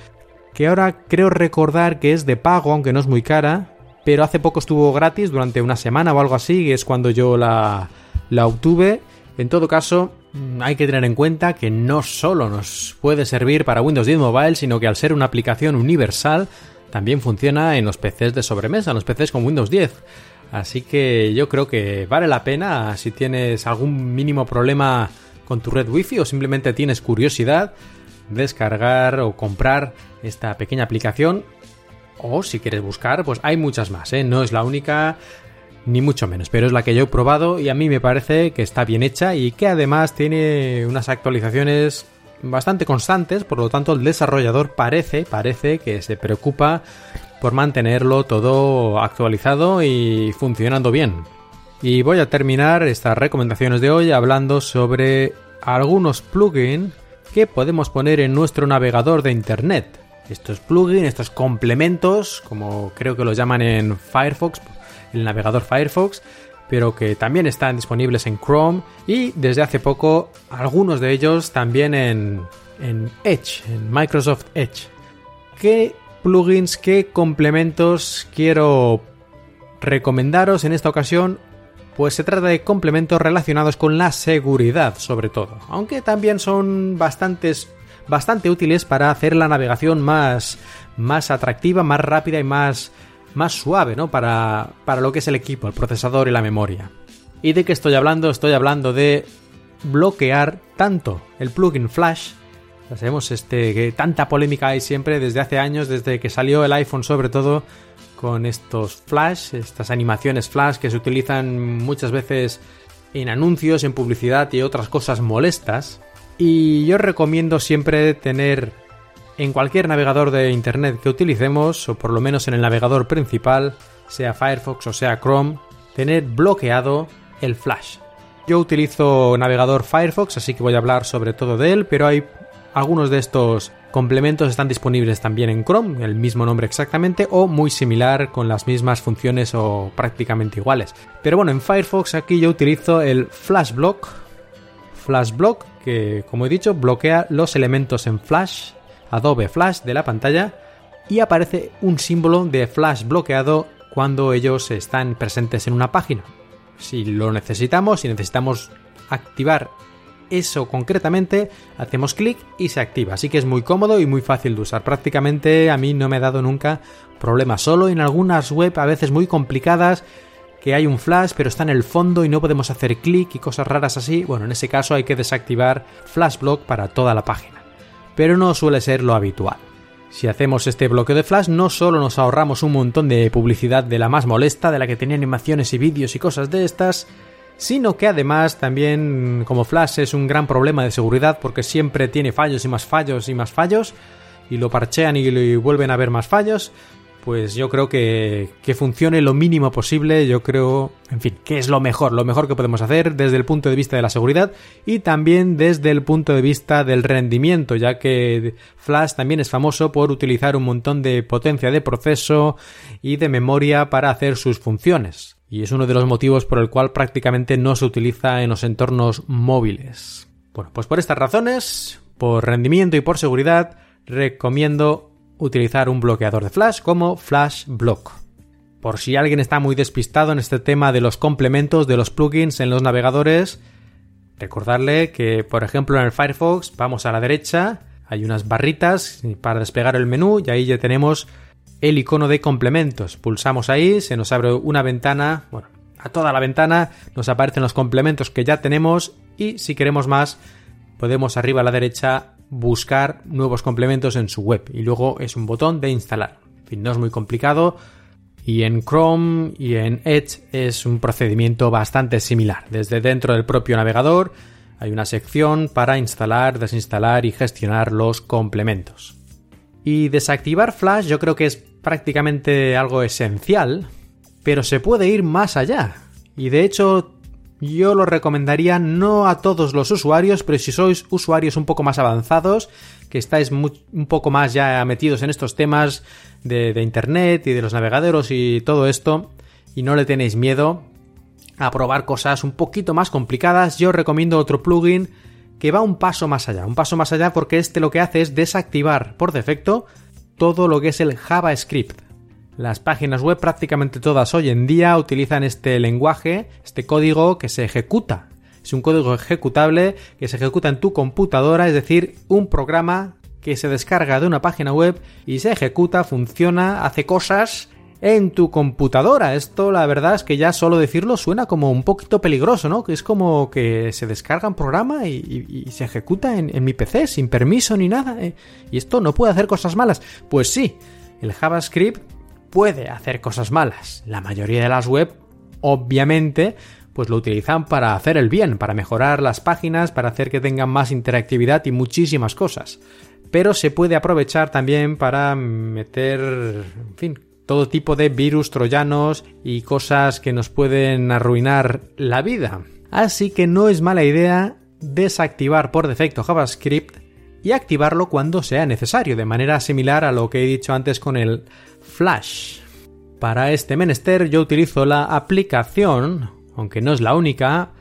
que ahora creo recordar que es de pago, aunque no es muy cara, pero hace poco estuvo gratis durante una semana o algo así, que es cuando yo la, la obtuve. En todo caso, hay que tener en cuenta que no solo nos puede servir para Windows 10 Mobile, sino que al ser una aplicación universal, también funciona en los PCs de sobremesa, en los PCs con Windows 10. Así que yo creo que vale la pena si tienes algún mínimo problema con tu red Wi-Fi o simplemente tienes curiosidad, descargar o comprar esta pequeña aplicación. O si quieres buscar, pues hay muchas más, ¿eh? no es la única ni mucho menos, pero es la que yo he probado y a mí me parece que está bien hecha y que además tiene unas actualizaciones bastante constantes, por lo tanto el desarrollador parece, parece que se preocupa por mantenerlo todo actualizado y funcionando bien. Y voy a terminar estas recomendaciones de hoy hablando sobre algunos plugins que podemos poner en nuestro navegador de internet. Estos plugins, estos complementos, como creo que los llaman en Firefox, el navegador Firefox, pero que también están disponibles en Chrome y desde hace poco algunos de ellos también en, Edge, en Microsoft Edge. ¿Qué plugins, qué complementos quiero recomendaros en esta ocasión? Pues se trata de complementos relacionados con la seguridad, sobre todo, aunque también son bastante útiles para hacer la navegación más más atractiva, más rápida y más más suave, ¿no? Para, para lo que es el equipo, el procesador y la memoria. ¿Y de qué estoy hablando? Estoy hablando de bloquear tanto el plugin Flash, ya sabemos este, que tanta polémica hay siempre desde hace años, desde que salió el iPhone sobre todo, con estos flash, estas animaciones flash que se utilizan muchas veces en anuncios, en publicidad y otras cosas molestas. Y yo recomiendo siempre tener en cualquier navegador de Internet que utilicemos, o por lo menos en el navegador principal, sea Firefox o sea Chrome, tener bloqueado el flash. Yo utilizo navegador Firefox, así que voy a hablar sobre todo de él, pero hay algunos de estos complementos están disponibles también en Chrome, el mismo nombre exactamente, o muy similar con las mismas funciones o prácticamente iguales. Pero bueno, en Firefox aquí yo utilizo el Flash Block FlashBlock, que como he dicho bloquea los elementos en Flash, Adobe Flash de la pantalla, y aparece un símbolo de Flash bloqueado cuando ellos están presentes en una página. Si lo necesitamos, si necesitamos activar eso concretamente, hacemos clic y se activa. Así que es muy cómodo y muy fácil de usar. Prácticamente a mí no me ha dado nunca problema. Solo en algunas web a veces muy complicadas que hay un flash pero está en el fondo y no podemos hacer clic y cosas raras así. Bueno, en ese caso hay que desactivar Flash Block para toda la página. Pero no suele ser lo habitual. Si hacemos este bloqueo de flash, no solo nos ahorramos un montón de publicidad de la más molesta, de la que tenía animaciones y vídeos y cosas de estas, sino que además también como Flash es un gran problema de seguridad porque siempre tiene fallos y más fallos y más fallos y lo parchean y, vuelven a ver más fallos, pues yo creo que, que funcione lo mínimo posible, yo creo, en fin, que es lo mejor, lo mejor que podemos hacer desde el punto de vista de la seguridad y también desde el punto de vista del rendimiento, ya que Flash también es famoso por utilizar un montón de potencia de proceso y de memoria para hacer sus funciones y es uno de los motivos por el cual prácticamente no se utiliza en los entornos móviles. Bueno, pues por estas razones, por rendimiento y por seguridad, recomiendo utilizar un bloqueador de flash como Flash Block. Por si alguien está muy despistado en este tema de los complementos de los plugins en los navegadores, recordarle que, por ejemplo, en el Firefox vamos a la derecha, hay unas barritas para despegar el menú y ahí ya tenemos el icono de complementos. Pulsamos ahí, se nos abre una ventana, bueno, a toda la ventana nos aparecen los complementos que ya tenemos y si queremos más podemos arriba a la derecha buscar nuevos complementos en su web y luego es un botón de instalar. No es muy complicado y en Chrome y en Edge es un procedimiento bastante similar. Desde dentro del propio navegador hay una sección para instalar, desinstalar y gestionar los complementos. Y desactivar Flash yo creo que es prácticamente algo esencial, pero se puede ir más allá. Y de hecho, yo lo recomendaría no a todos los usuarios, pero si sois usuarios un poco más avanzados, que estáis un poco más ya metidos en estos temas de, Internet y de los navegadores y todo esto, y no le tenéis miedo a probar cosas un poquito más complicadas, yo recomiendo otro plugin que va un paso más allá, un paso más allá porque este lo que hace es desactivar por defecto todo lo que es el JavaScript. Las páginas web prácticamente todas hoy en día utilizan este lenguaje, este código que se ejecuta. Es un código ejecutable que se ejecuta en tu computadora, es decir, un programa que se descarga de una página web y se ejecuta, funciona, hace cosas en tu computadora. Esto la verdad es que ya solo decirlo suena como un poquito peligroso, ¿no? Que es como que se descarga un programa y, se ejecuta en, mi PC sin permiso ni nada. ¿eh? Y esto no puede hacer cosas malas. Pues sí, el JavaScript puede hacer cosas malas. La mayoría de las web, obviamente, pues lo utilizan para hacer el bien, para mejorar las páginas, para hacer que tengan más interactividad y muchísimas cosas. Pero se puede aprovechar también para meter, en fin, todo tipo de virus troyanos y cosas que nos pueden arruinar la vida. Así que no es mala idea desactivar por defecto JavaScript y activarlo cuando sea necesario, de manera similar a lo que he dicho antes con el Flash. Para este menester yo utilizo la aplicación, aunque no es la única,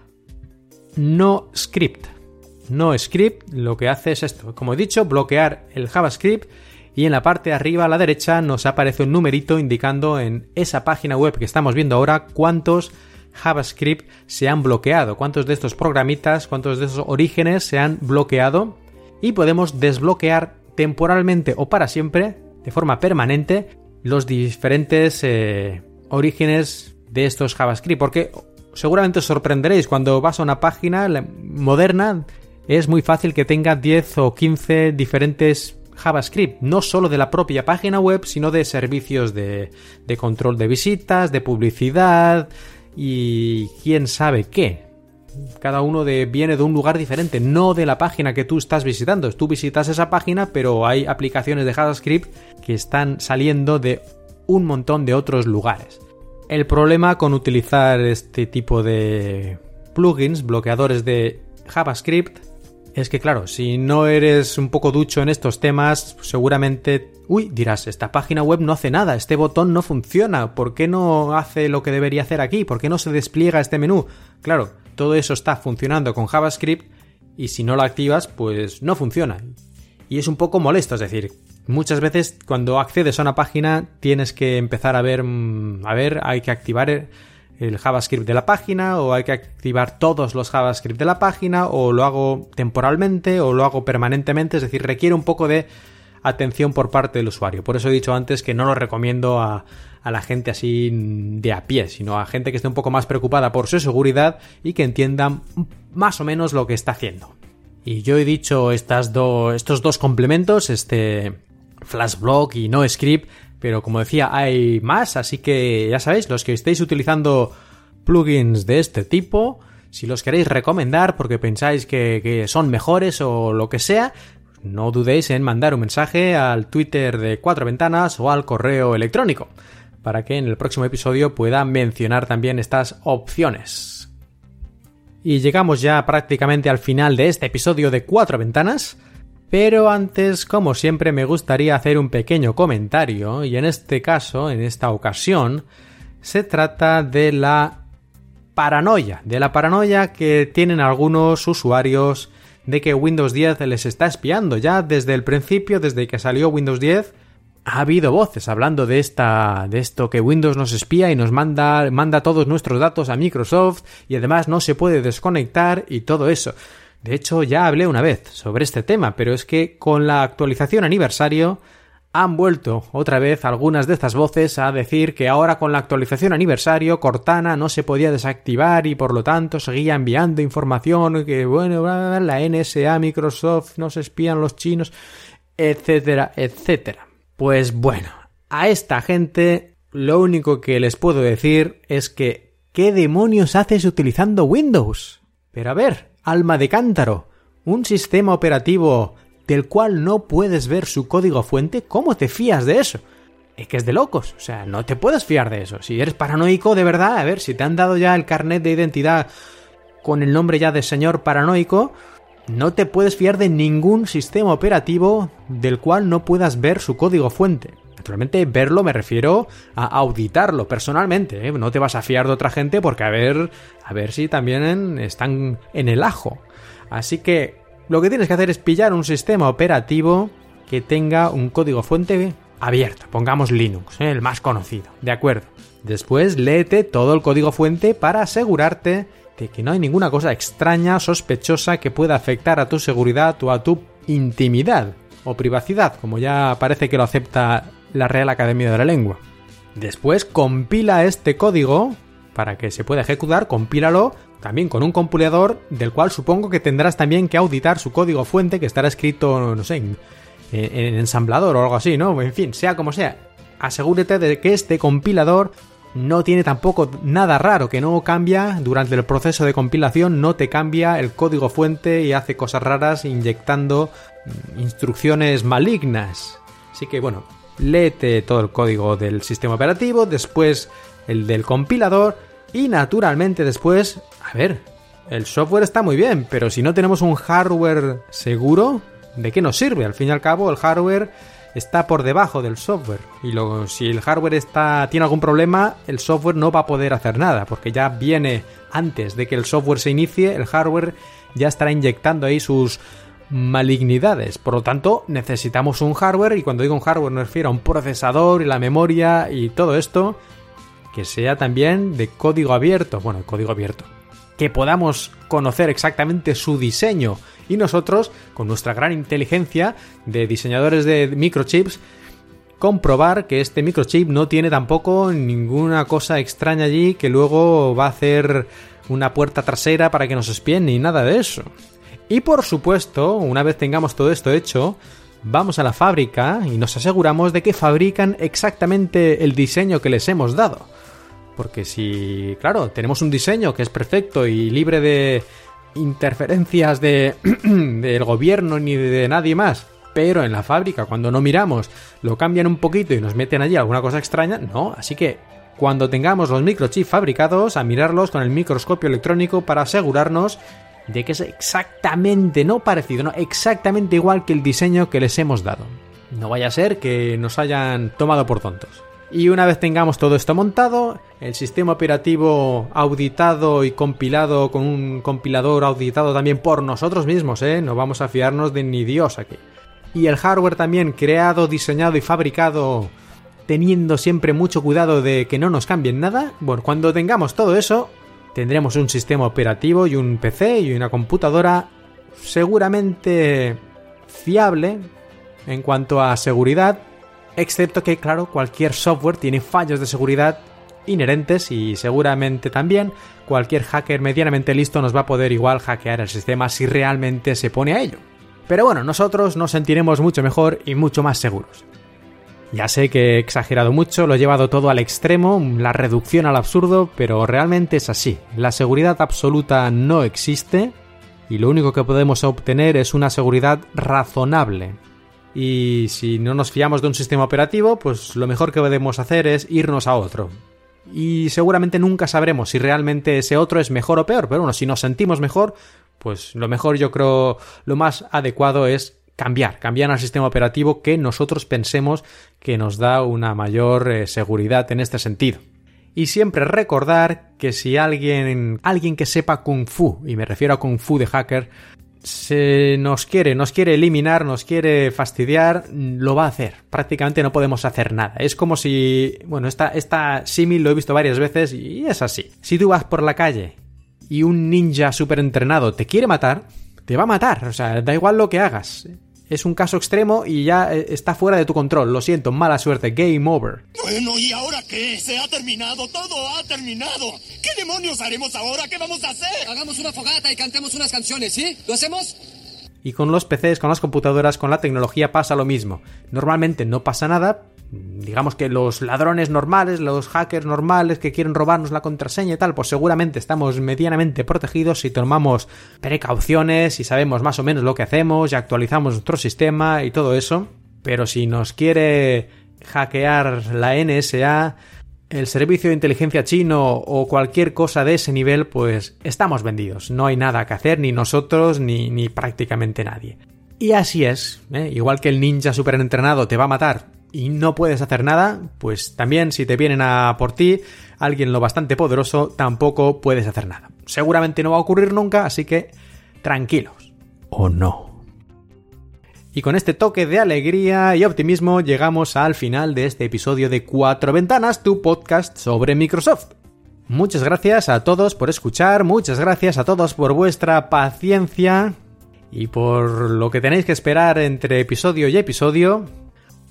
no script. No script lo que hace es esto, como he dicho, bloquear el JavaScript y en la parte de arriba a la derecha nos aparece un numerito indicando en esa página web que estamos viendo ahora cuántos JavaScript se han bloqueado, cuántos de estos programitas, cuántos de esos orígenes se han bloqueado y podemos desbloquear temporalmente o para siempre, de forma permanente, los diferentes eh, orígenes de estos JavaScript, porque seguramente os sorprenderéis cuando vas a una página moderna, es muy fácil que tenga 10 o 15 diferentes JavaScript, no solo de la propia página web, sino de servicios de, control de visitas, de publicidad y quién sabe qué. Cada uno viene de un lugar diferente, no de la página que tú estás visitando. Tú visitas esa página, pero hay aplicaciones de JavaScript que están saliendo de un montón de otros lugares. El problema con utilizar este tipo de plugins, bloqueadores de JavaScript, es que claro, si no eres un poco ducho en estos temas, seguramente, uy, dirás, esta página web no hace nada, este botón no funciona, ¿por qué no hace lo que debería hacer aquí? ¿Por qué no se despliega este menú? Claro, todo eso está funcionando con JavaScript y si no lo activas, pues no funciona. Y es un poco molesto, es decir, muchas veces cuando accedes a una página tienes que empezar a ver, mm, a ver, hay que activar el JavaScript de la página o hay que activar todos los JavaScript de la página o lo hago temporalmente o lo hago permanentemente, es decir, requiere un poco de atención por parte del usuario. Por eso he dicho antes que no lo recomiendo a, a la gente así de a pie, sino a gente que esté un poco más preocupada por su seguridad y que entiendan más o menos lo que está haciendo. Y yo he dicho estas estos dos complementos, este Flashblock y NoScript, pero como decía, hay más, así que ya sabéis, los que estéis utilizando plugins de este tipo, si los queréis recomendar porque pensáis que, son mejores o lo que sea, no dudéis en mandar un mensaje al Twitter de Cuatro Ventanas o al correo electrónico, para que en el próximo episodio pueda mencionar también estas opciones. Y llegamos ya prácticamente al final de este episodio de Cuatro Ventanas. Pero antes, como siempre, me gustaría hacer un pequeño comentario, y en este caso, en esta ocasión, se trata de la paranoia, de la paranoia que tienen algunos usuarios de que Windows 10 les está espiando. Ya desde el principio, desde que salió Windows 10, ha habido voces hablando de esta de esto que Windows nos espía y nos manda manda todos nuestros datos a Microsoft y además no se puede desconectar y todo eso. De hecho, ya hablé una vez sobre este tema, pero es que con la actualización aniversario han vuelto otra vez algunas de estas voces a decir que ahora con la actualización aniversario Cortana no se podía desactivar y por lo tanto seguía enviando información que bueno, la NSA, Microsoft, nos espían los chinos, etcétera, etcétera. Pues bueno, a esta gente lo único que les puedo decir es que ¿qué demonios haces utilizando Windows? Pero a ver, alma de cántaro, un sistema operativo del cual no puedes ver su código fuente, ¿cómo te fías de eso? Es que es de locos, o sea, no te puedes fiar de eso. Si eres paranoico de verdad, a ver, si te han dado ya el carnet de identidad con el nombre ya de señor paranoico, no te puedes fiar de ningún sistema operativo del cual no puedas ver su código fuente. Naturalmente, verlo me refiero a auditarlo personalmente. ¿eh? No te vas a fiar de otra gente porque a ver, a ver si también están en el ajo. Así que lo que tienes que hacer es pillar un sistema operativo que tenga un código fuente abierto. Pongamos Linux, ¿eh? el más conocido. De acuerdo. Después léete todo el código fuente para asegurarte de que no hay ninguna cosa extraña, sospechosa que pueda afectar a tu seguridad o a tu intimidad o privacidad, como ya parece que lo acepta la Real Academia de la Lengua. Después compila este código para que se pueda ejecutar, compílalo también con un compilador del cual supongo que tendrás también que auditar su código fuente que estará escrito, no sé, en, ensamblador o algo así, ¿no? En fin, sea como sea, asegúrate de que este compilador no tiene tampoco nada raro, que no cambia durante el proceso de compilación, no te cambia el código fuente y hace cosas raras inyectando instrucciones malignas. Así que bueno, léete todo el código del sistema operativo, después el del compilador y naturalmente después, a ver, el software está muy bien, pero si no tenemos un hardware seguro, ¿de qué nos sirve? Al fin y al cabo, el hardware está por debajo del software y luego si el hardware está tiene algún problema, el software no va a poder hacer nada porque ya viene antes de que el software se inicie, el hardware ya estará inyectando ahí sus malignidades. Por lo tanto, necesitamos un hardware y cuando digo un hardware me refiero a un procesador y la memoria y todo esto que sea también de código abierto, bueno, código abierto, que podamos conocer exactamente su diseño y nosotros, con nuestra gran inteligencia de diseñadores de microchips, comprobar que este microchip no tiene tampoco ninguna cosa extraña allí que luego va a hacer una puerta trasera para que nos espien ni nada de eso. Y por supuesto, una vez tengamos todo esto hecho, vamos a la fábrica y nos aseguramos de que fabrican exactamente el diseño que les hemos dado. Porque si, claro, tenemos un diseño que es perfecto y libre de interferencias de, (clears throat) del gobierno ni de nadie más, pero en la fábrica, cuando no miramos, lo cambian un poquito y nos meten allí alguna cosa extraña, no. Así que cuando tengamos los microchips fabricados, a mirarlos con el microscopio electrónico para asegurarnos de que es exactamente, no parecido, no, exactamente igual que el diseño que les hemos dado. No vaya a ser que nos hayan tomado por tontos. Y una vez tengamos todo esto montado, el sistema operativo auditado y compilado con un compilador auditado también por nosotros mismos, ¿eh? No vamos a fiarnos de ni Dios aquí. Y el hardware también creado, diseñado y fabricado teniendo siempre mucho cuidado de que no nos cambien nada. Bueno, cuando tengamos todo eso, tendremos un sistema operativo y un PC y una computadora seguramente fiable en cuanto a seguridad Excepto que, claro, cualquier software tiene fallos de seguridad inherentes y seguramente también cualquier hacker medianamente listo nos va a poder igual hackear el sistema si realmente se pone a ello. Pero bueno, nosotros nos sentiremos mucho mejor y mucho más seguros. Ya sé que he exagerado mucho, lo he llevado todo al extremo, la reducción al absurdo, pero realmente es así. La seguridad absoluta no existe y lo único que podemos obtener es una seguridad razonable, y si no nos fiamos de un sistema operativo, pues lo mejor que podemos hacer es irnos a otro. Y seguramente nunca sabremos si realmente ese otro es mejor o peor, pero bueno, si nos sentimos mejor, pues lo mejor yo creo, lo más adecuado es cambiar, cambiar al sistema operativo que nosotros pensemos que nos da una mayor eh, seguridad en este sentido. Y siempre recordar que si alguien, alguien que sepa kung fu, y me refiero a kung fu de hacker, se nos quiere, nos quiere eliminar, nos quiere fastidiar, lo va a hacer. Prácticamente no podemos hacer nada. Es como si, bueno, esta, esta símil lo he visto varias veces y es así. Si tú vas por la calle y un ninja súper entrenado te quiere matar, te va a matar. O sea, da igual lo que hagas es un caso extremo y ya eh, está fuera de tu control. Lo siento, mala suerte, game over. Bueno, ¿y ahora qué? Se ha terminado, todo ha terminado. ¿Qué demonios haremos ahora? ¿Qué vamos a hacer? Hagamos una fogata y cantemos unas canciones, ¿sí? ¿Lo hacemos? Y con los PCs, con las computadoras, con la tecnología pasa lo mismo. Normalmente no pasa nada, digamos que los ladrones normales, los hackers normales que quieren robarnos la contraseña y tal, pues seguramente estamos medianamente protegidos si tomamos precauciones y sabemos más o menos lo que hacemos y actualizamos nuestro sistema y todo eso. Pero si nos quiere hackear la NSA, el servicio de inteligencia chino o cualquier cosa de ese nivel, pues estamos vendidos. No hay nada que hacer, ni nosotros, ni, ni prácticamente nadie. Y así es, ¿eh? igual que el ninja super entrenado te va a matar y no puedes hacer nada, pues también si te vienen a por ti alguien lo bastante poderoso, tampoco puedes hacer nada. Seguramente no va a ocurrir nunca, así que tranquilos. O no. Y con este toque de alegría y optimismo llegamos al final de este episodio de Cuatro Ventanas, tu podcast sobre Microsoft. Muchas gracias a todos por escuchar, muchas gracias a todos por vuestra paciencia y por lo que tenéis que esperar entre episodio y episodio.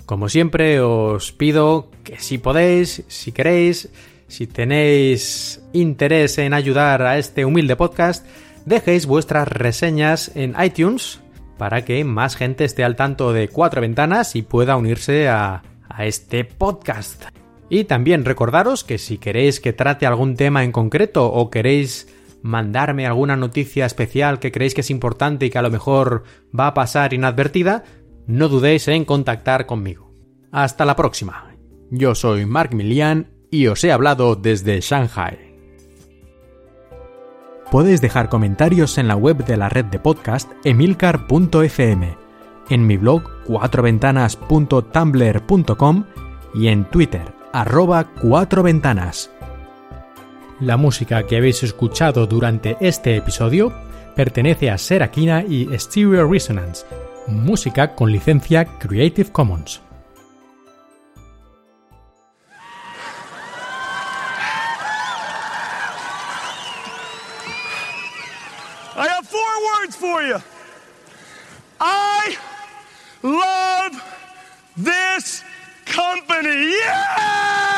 Como siempre, os pido que si podéis, si queréis, si tenéis interés en ayudar a este humilde podcast, dejéis vuestras reseñas en iTunes para que más gente esté al tanto de cuatro ventanas y pueda unirse a, a este podcast. Y también recordaros que si queréis que trate algún tema en concreto o queréis mandarme alguna noticia especial que creéis que es importante y que a lo mejor va a pasar inadvertida, no dudéis en contactar conmigo. Hasta la próxima. Yo soy Mark Milian y os he hablado desde Shanghai. Podéis dejar comentarios en la web de la red de podcast emilcar.fm, en mi blog cuatroventanas.tumblr.com y en Twitter arroba cuatro ventanas. La música que habéis escuchado durante este episodio pertenece a Serakina y Stereo Resonance, música con licencia Creative Commons. I have four words for you. I love this company. Yeah!